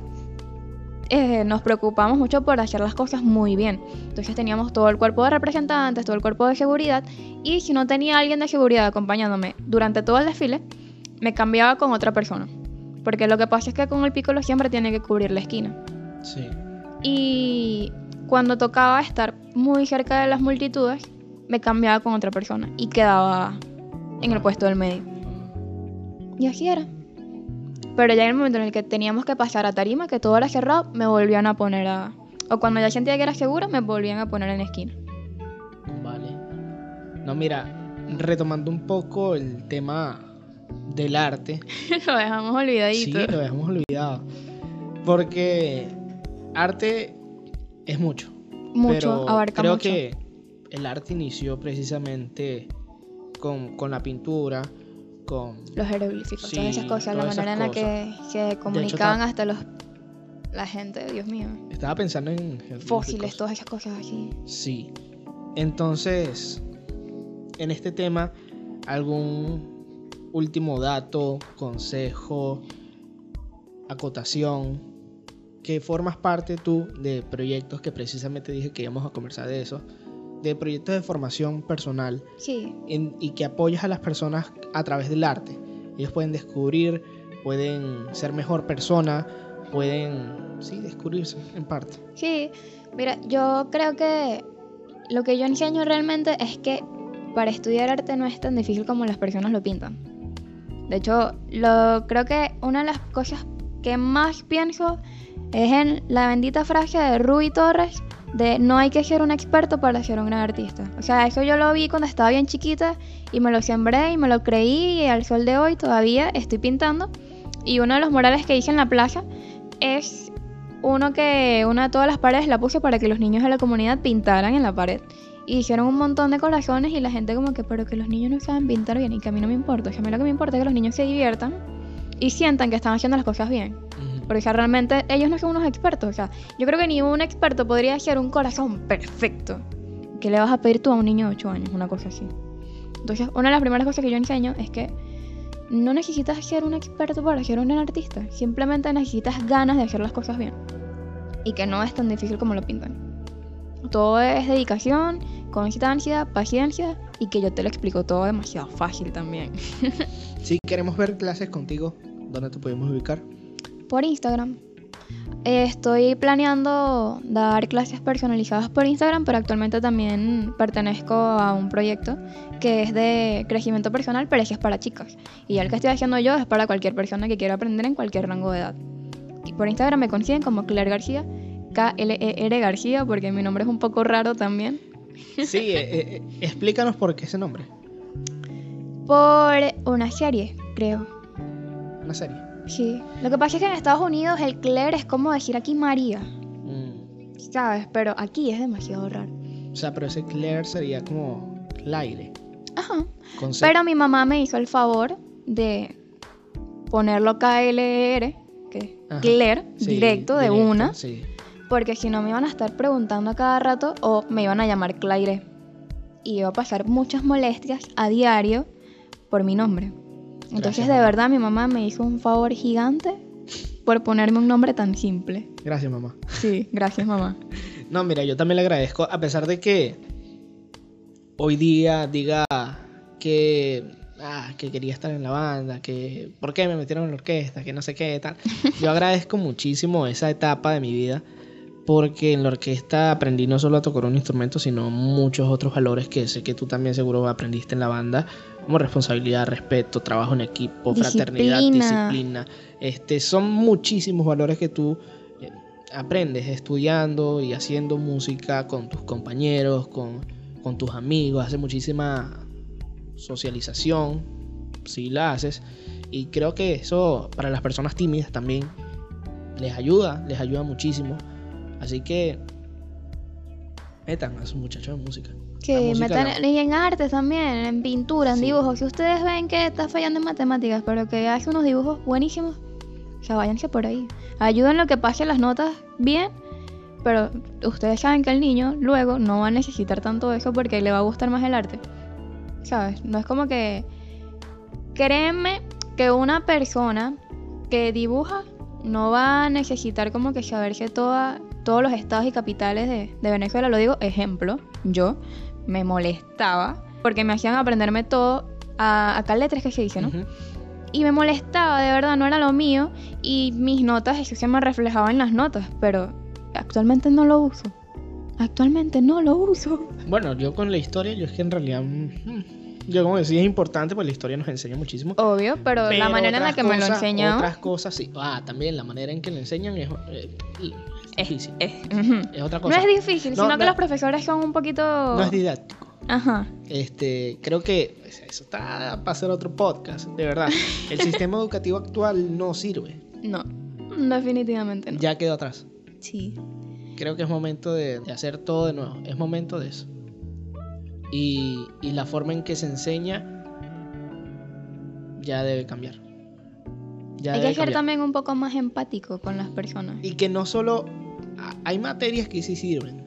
eh, nos preocupamos mucho por hacer las cosas muy bien. Entonces teníamos todo el cuerpo de representantes, todo el cuerpo de seguridad y si no tenía alguien de seguridad acompañándome durante todo el desfile, me cambiaba con otra persona. Porque lo que pasa es que con el pícolo siempre tiene que cubrir la esquina. Sí. Y cuando tocaba estar muy cerca de las multitudes, me cambiaba con otra persona y quedaba en el puesto del medio. Y así era. Pero ya en el momento en el que teníamos que pasar a tarima, que todo era cerrado, me volvían a poner a... O cuando ya sentía que era segura, me volvían a poner en esquina. Vale. No, mira, retomando un poco el tema del arte. lo dejamos olvidadito. Sí, lo dejamos olvidado. Porque arte es mucho. Mucho, pero creo que el arte inició precisamente con, con la pintura, con los jeroglíficos, todas esas cosas, la manera en la que se comunicaban hasta los la gente, Dios mío. Estaba pensando en fósiles, todas esas cosas así. Sí. Entonces, en este tema, algún último dato, consejo, acotación, que formas parte tú de proyectos que precisamente dije que íbamos a conversar de eso de proyectos de formación personal sí. y que apoyas a las personas a través del arte. Ellos pueden descubrir, pueden ser mejor persona, pueden, sí, descubrirse en parte. Sí, mira, yo creo que lo que yo enseño realmente es que para estudiar arte no es tan difícil como las personas lo pintan. De hecho, lo, creo que una de las cosas que más pienso es en la bendita frase de Rui Torres de no hay que ser un experto para ser un gran artista. O sea, eso yo lo vi cuando estaba bien chiquita y me lo sembré y me lo creí y al sol de hoy todavía estoy pintando. Y uno de los murales que hice en la plaza es uno que una de todas las paredes la puse para que los niños de la comunidad pintaran en la pared. Y hicieron un montón de corazones y la gente como que, pero que los niños no saben pintar bien y que a mí no me importa. O sea, a mí lo que me importa es que los niños se diviertan y sientan que están haciendo las cosas bien. Porque realmente ellos no son unos expertos. O sea, yo creo que ni un experto podría hacer un corazón perfecto. ¿Qué le vas a pedir tú a un niño de 8 años? Una cosa así. Entonces, una de las primeras cosas que yo enseño es que no necesitas ser un experto para ser un artista. Simplemente necesitas ganas de hacer las cosas bien. Y que no es tan difícil como lo pintan. Todo es dedicación, constancia, paciencia y que yo te lo explico todo demasiado fácil también. si queremos ver clases contigo, ¿dónde te podemos ubicar? Por Instagram. Estoy planeando dar clases personalizadas por Instagram, pero actualmente también pertenezco a un proyecto que es de crecimiento personal, pero ese es para chicas. Y el que estoy haciendo yo es para cualquier persona que quiera aprender en cualquier rango de edad. Y por Instagram me consiguen como Claire García, K-L-E-R García, porque mi nombre es un poco raro también. Sí, eh, eh, explícanos por qué ese nombre. Por una serie, creo. ¿Una serie? Sí. Lo que pasa es que en Estados Unidos el Claire es como decir aquí María. Mm. ¿Sabes? Pero aquí es demasiado raro. O sea, pero ese Claire sería como Claire. Ajá. Pero mi mamá me hizo el favor de ponerlo K-L-E-R, que Claire, directo, de una. Sí. Porque si no me iban a estar preguntando a cada rato o me iban a llamar Claire. Y iba a pasar muchas molestias a diario por mi nombre. Entonces, de verdad, mi mamá me hizo un favor gigante por ponerme un nombre tan simple. Gracias, mamá. Sí, gracias, mamá. No, mira, yo también le agradezco, a pesar de que hoy día diga que, ah, que quería estar en la banda, que por qué me metieron en la orquesta, que no sé qué, tal. Yo agradezco muchísimo esa etapa de mi vida porque en la orquesta aprendí no solo a tocar un instrumento, sino muchos otros valores que sé que tú también seguro aprendiste en la banda, como responsabilidad, respeto, trabajo en equipo, fraternidad, Disciplina. Este, son muchísimos valores que tú eh, aprendes estudiando y haciendo música con tus compañeros, con, con tus amigos, hace muchísima socialización, si la haces, y creo que eso para las personas tímidas también les ayuda, les ayuda muchísimo. Así que metan a sus muchachos en música. Que metan la- y en arte también, en pintura, en Sí. dibujos. Si ustedes ven que está fallando en matemáticas, pero que hace unos dibujos buenísimos, o sea, váyanse por ahí. Ayuden lo que pase las notas bien, pero ustedes saben que el niño luego no va a necesitar tanto eso porque le va a gustar más el arte. ¿Sabes? No es como que. Créanme que una persona que dibuja no va a necesitar como que saberse toda, todos los estados y capitales de, de Venezuela. Lo digo, ejemplo, yo me molestaba porque me hacían aprenderme todo a, acá letras que se dice, ¿no? Ujú. Y me molestaba, de verdad, no era lo mío. Y mis notas, eso se me reflejaba en las notas, pero actualmente no lo uso. Actualmente no lo uso. Bueno, yo con la historia, yo es que en realidad, mm, yo como decía, es importante, pues la historia nos enseña muchísimo. Obvio, pero, la Pero manera en la que me lo cosas- enseñaban. Otras cosas, sí. Ah, también la manera en que le enseñan es, eh, es difícil. es- ujú. Es otra No cosa. es difícil, No, sino no- que los profesores son un poquito. No es didáctico. Ajá. Este, creo que pues, eso está para hacer otro podcast, de verdad. El sistema educativo actual no sirve. No, definitivamente no. Ya quedó atrás. Sí. Creo que es momento de, de hacer todo de nuevo. Es momento de eso. Y, y la forma en que se enseña ya debe cambiar. Ya Hay que ser también un poco más empático con las personas. Y que no solo... Hay materias que sí sirven.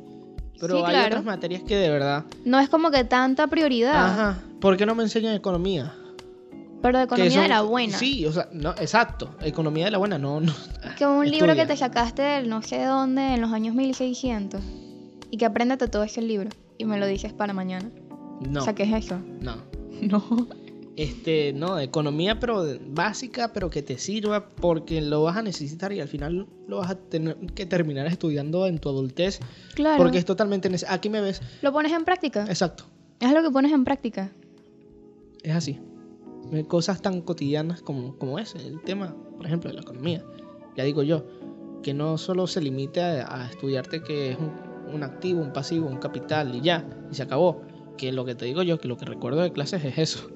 Pero Sí, hay claro. otras materias que de verdad... No es como que tanta prioridad. Ajá. ¿Por qué no me enseñan economía? Pero de economía son- de la buena. Sí, o sea, no, exacto. Economía de la buena, no, no. Que un libro que te sacaste del no sé dónde en los años 1600 y que apréndete todo ese libro y me lo dices para mañana. No, O sea, ¿qué es eso? no. No. Este, no, economía pero básica, pero que te sirva porque lo vas a necesitar y al final lo vas a tener que terminar estudiando en tu adultez Claro. porque es totalmente necesario. Aquí me ves. Lo pones en práctica. Exacto, Es lo que pones en práctica. es así. Cosas tan cotidianas como, como ese, el tema, por ejemplo, de la economía. Ya digo yo, que no solo se limite a, a estudiarte que es un, un activo, un pasivo, un capital y ya, y se acabó. Que lo que te digo yo, que lo que recuerdo de clases es eso.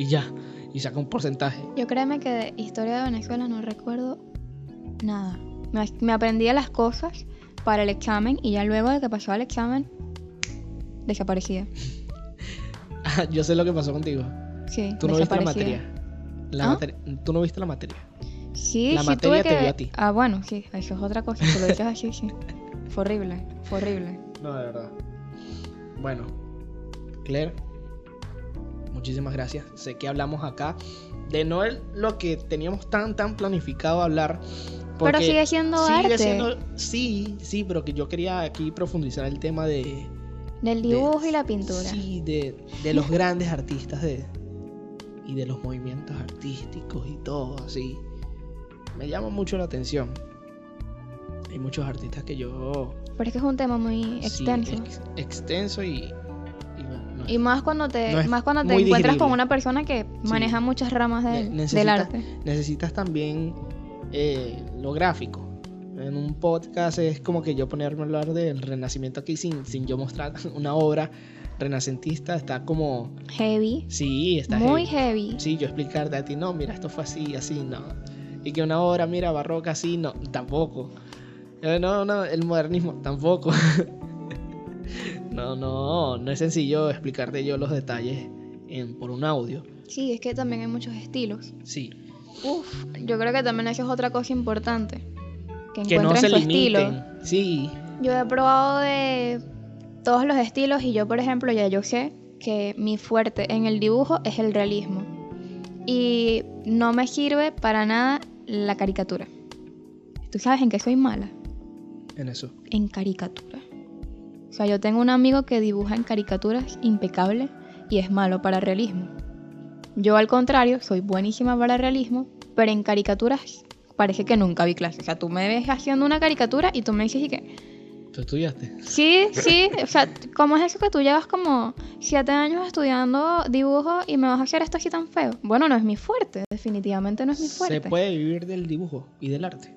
Y ya, y saca un porcentaje. Yo créeme que de historia de Venezuela no recuerdo nada. Me, me aprendía las cosas para el examen y ya luego de que pasaba el examen desaparecía. yo sé lo que pasó contigo. Sí, Tú no viste la materia. La ¿Ah? materia- Tú no viste la materia. Sí, La sí materia tuve te vio a ti. Ah, bueno, sí, eso es otra cosa. Si lo dices así, sí. Fue horrible, fue horrible. No, de verdad. Bueno, Claire, muchísimas gracias. Sé que hablamos acá de no lo que teníamos tan, tan planificado hablar. Pero sigue siendo sigue arte. siendo- sí, sí, pero que yo quería aquí profundizar el tema de... Del de- dibujo y la pintura. Sí, de, de los grandes artistas de, y de los movimientos artísticos y todo así. Me llama mucho la atención. Hay muchos artistas que yo... Pero es que es un tema muy sí, extenso. ex- extenso y... y bueno, no es- Y más cuando te, No más cuando te encuentras con digerible. una persona que maneja muchas ramas Ne- del, necesita- del arte. necesitas también eh, lo gráfico. En un podcast es como que yo ponerme a hablar del renacimiento aquí sin, sin yo mostrar una obra renacentista. Está como... Heavy. Sí, está muy heavy. heavy. Sí, yo explicarte a ti, no, mira, esto fue así, así, no. Y que una obra, mira, barroca, así, no, tampoco. Eh, No, no, el modernismo, tampoco. no, no, no es sencillo explicarte yo los detalles en, por un audio. Sí, es que también hay muchos estilos. Sí, Uf, yo creo que también eso es otra cosa importante. Que que no se su estilo. Sí, Yo he probado de todos los estilos y yo, por ejemplo, ya yo sé que mi fuerte en el dibujo es el realismo. Y no me sirve para nada la caricatura. ¿Tú sabes en qué soy mala? en eso? En caricatura. O sea, yo tengo un amigo que dibuja en caricaturas impecable y es malo para realismo. Yo al contrario, soy buenísima para realismo, pero en caricaturas parece que nunca vi clases. O sea, tú me ves haciendo una caricatura y tú me dices y que... ¿Tú estudiaste? Sí, sí, o sea, ¿cómo es eso que tú llevas como siete años estudiando dibujo y me vas a hacer esto así tan feo? Bueno, no es mi fuerte, definitivamente no es mi fuerte. ¿Se puede vivir del dibujo y del arte?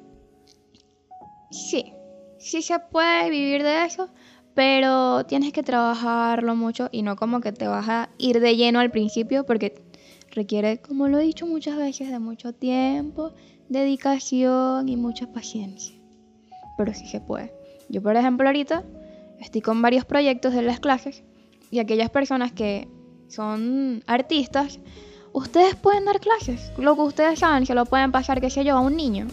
Sí, sí se puede vivir de eso, pero tienes que trabajarlo mucho y no como que te vas a ir de lleno al principio porque requiere, como lo he dicho muchas veces, de mucho tiempo, dedicación y mucha paciencia. Pero sí se puede. Yo, por ejemplo, ahorita estoy con varios proyectos de las clases y aquellas personas que son artistas, ustedes pueden dar clases. Lo que ustedes saben, se lo pueden pasar, qué sé yo, a un niño.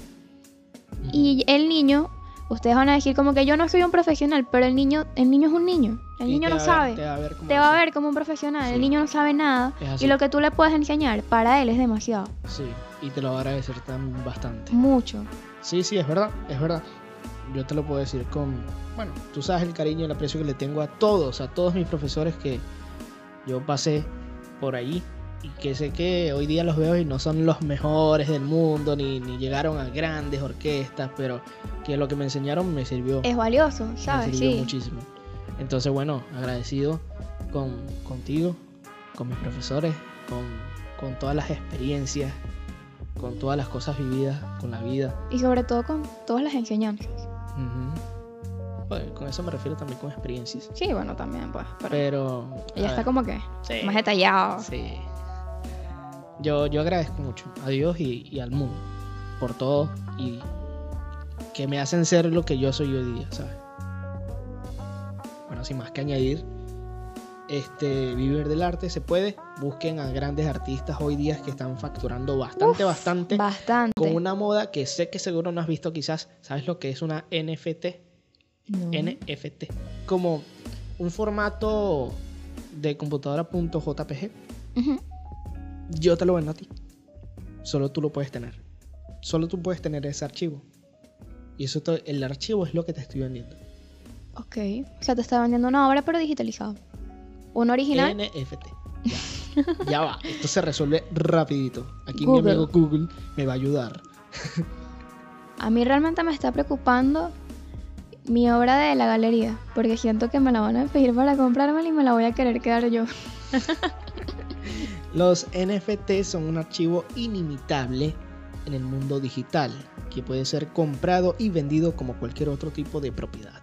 Y el niño, ustedes van a decir como que yo no soy un profesional, pero el niño, el niño es un niño. El Y niño no sabe. ver- te va a ver como va a ver como un profesional. Sí. El niño no sabe nada. Y lo que tú le puedes enseñar, para él es demasiado. Sí, y te lo va a agradecer tan bastante. Mucho. Sí, sí, es verdad, es verdad. Yo te lo puedo decir con, bueno, tú sabes el cariño y el aprecio que le tengo a todos, a todos mis profesores que yo pasé por ahí y que sé que hoy día los veo y no son los mejores del mundo ni, ni llegaron a grandes orquestas, pero que lo que me enseñaron me sirvió, Es valioso, me ¿sabes? sirvió Sí. muchísimo. Entonces, bueno, agradecido con, contigo, con mis profesores, con, con todas las experiencias, con todas las cosas vividas, con la vida. Y sobre todo con todas las enseñanzas. Bueno, con eso me refiero también con experiencias. Sí, bueno, también, pues. Pero Pero. ella a está como que sí, más detallado. Sí. Yo, yo agradezco mucho a Dios y, y al mundo por todo y que me hacen ser lo que yo soy hoy día, ¿sabes? Bueno, sin más que añadir, este vivir del arte se puede. Busquen a grandes artistas hoy día que están facturando bastante, bastante. Bastante. Con una moda que sé que seguro no has visto quizás. ¿Sabes lo que es una NFT? No. NFT. Como un formato de computadora.jpg. Ujú. Yo te lo vendo a ti. Solo tú lo puedes tener. Solo tú puedes tener ese archivo. Y eso to- el archivo es lo que te estoy vendiendo. Ok. O sea, te está vendiendo una obra, pero digitalizada. Un original. NFT. Ya. Ya va. Esto se resuelve rapidito. Aquí Google. mi amigo Google me va a ayudar. A mí realmente me está preocupando mi obra de la galería, porque siento que me la van a pedir para comprármela y me la voy a querer quedar yo. Los NFT son un archivo inimitable en el mundo digital que puede ser comprado y vendido como cualquier otro tipo de propiedad.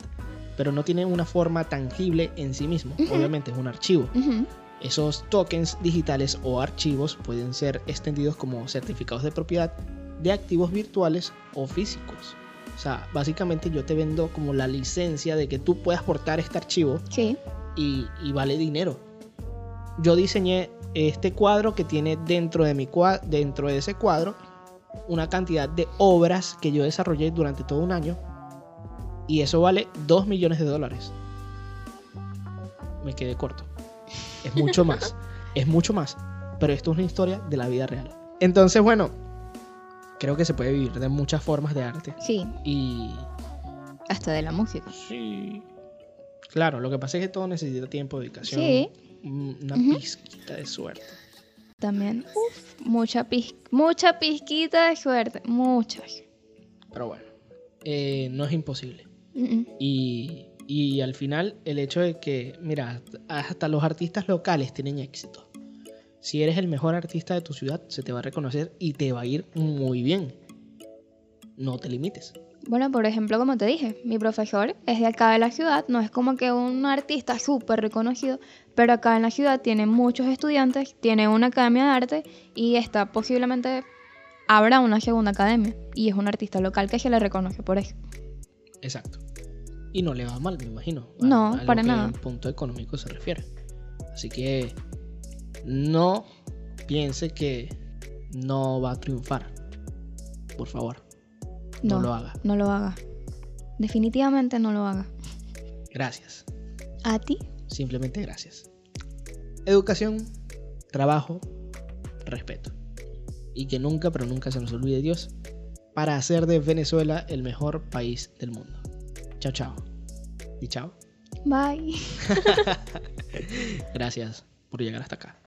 Pero no tiene una forma tangible en sí mismo. Obviamente es un archivo. Esos tokens digitales o archivos pueden ser extendidos como certificados de propiedad de activos virtuales o físicos. O sea, básicamente yo te vendo como la licencia de que tú puedas portar este archivo Sí. y, y vale dinero. Yo diseñé este cuadro que tiene dentro de, mi dentro de ese cuadro una cantidad de obras que yo desarrollé durante todo un año y eso vale 2 millones de dólares. Me quedé corto. Es mucho más. es mucho más. Pero esto es una historia de la vida real. Entonces, bueno, creo que se puede vivir de muchas formas de arte. Sí. Y Hasta de la música. Sí. Claro, lo que pasa es que todo necesita tiempo, dedicación, Sí. Una pizquita de suerte. También. Uf, mucha, pis- mucha pizquita de suerte. Muchas. Pero bueno, eh, no es imposible. Y, y al final, el hecho de que, mira, hasta los artistas locales tienen éxito. Si eres el mejor artista de tu ciudad, se te va a reconocer y te va a ir muy bien. No te limites. Bueno, por ejemplo, como te dije, mi profesor es de acá de la ciudad, no es como que un artista súper reconocido, pero acá en la ciudad tiene muchos estudiantes, tiene una academia de arte y está posiblemente habrá una segunda academia y es un artista local que se le reconoce por eso. Exacto. Y no le va mal, me imagino. a- No, a para nada. punto económico se refiere. Así que no piense que no va a triunfar. Por favor, no, No, lo haga. no lo haga. Definitivamente no lo haga. Gracias. ¿A ti? Simplemente gracias. Educación, trabajo, respeto. Y que nunca, pero nunca se nos olvide Dios para hacer de Venezuela el mejor país del mundo. Chao, chao. Y chao. Bye. Gracias por llegar hasta acá.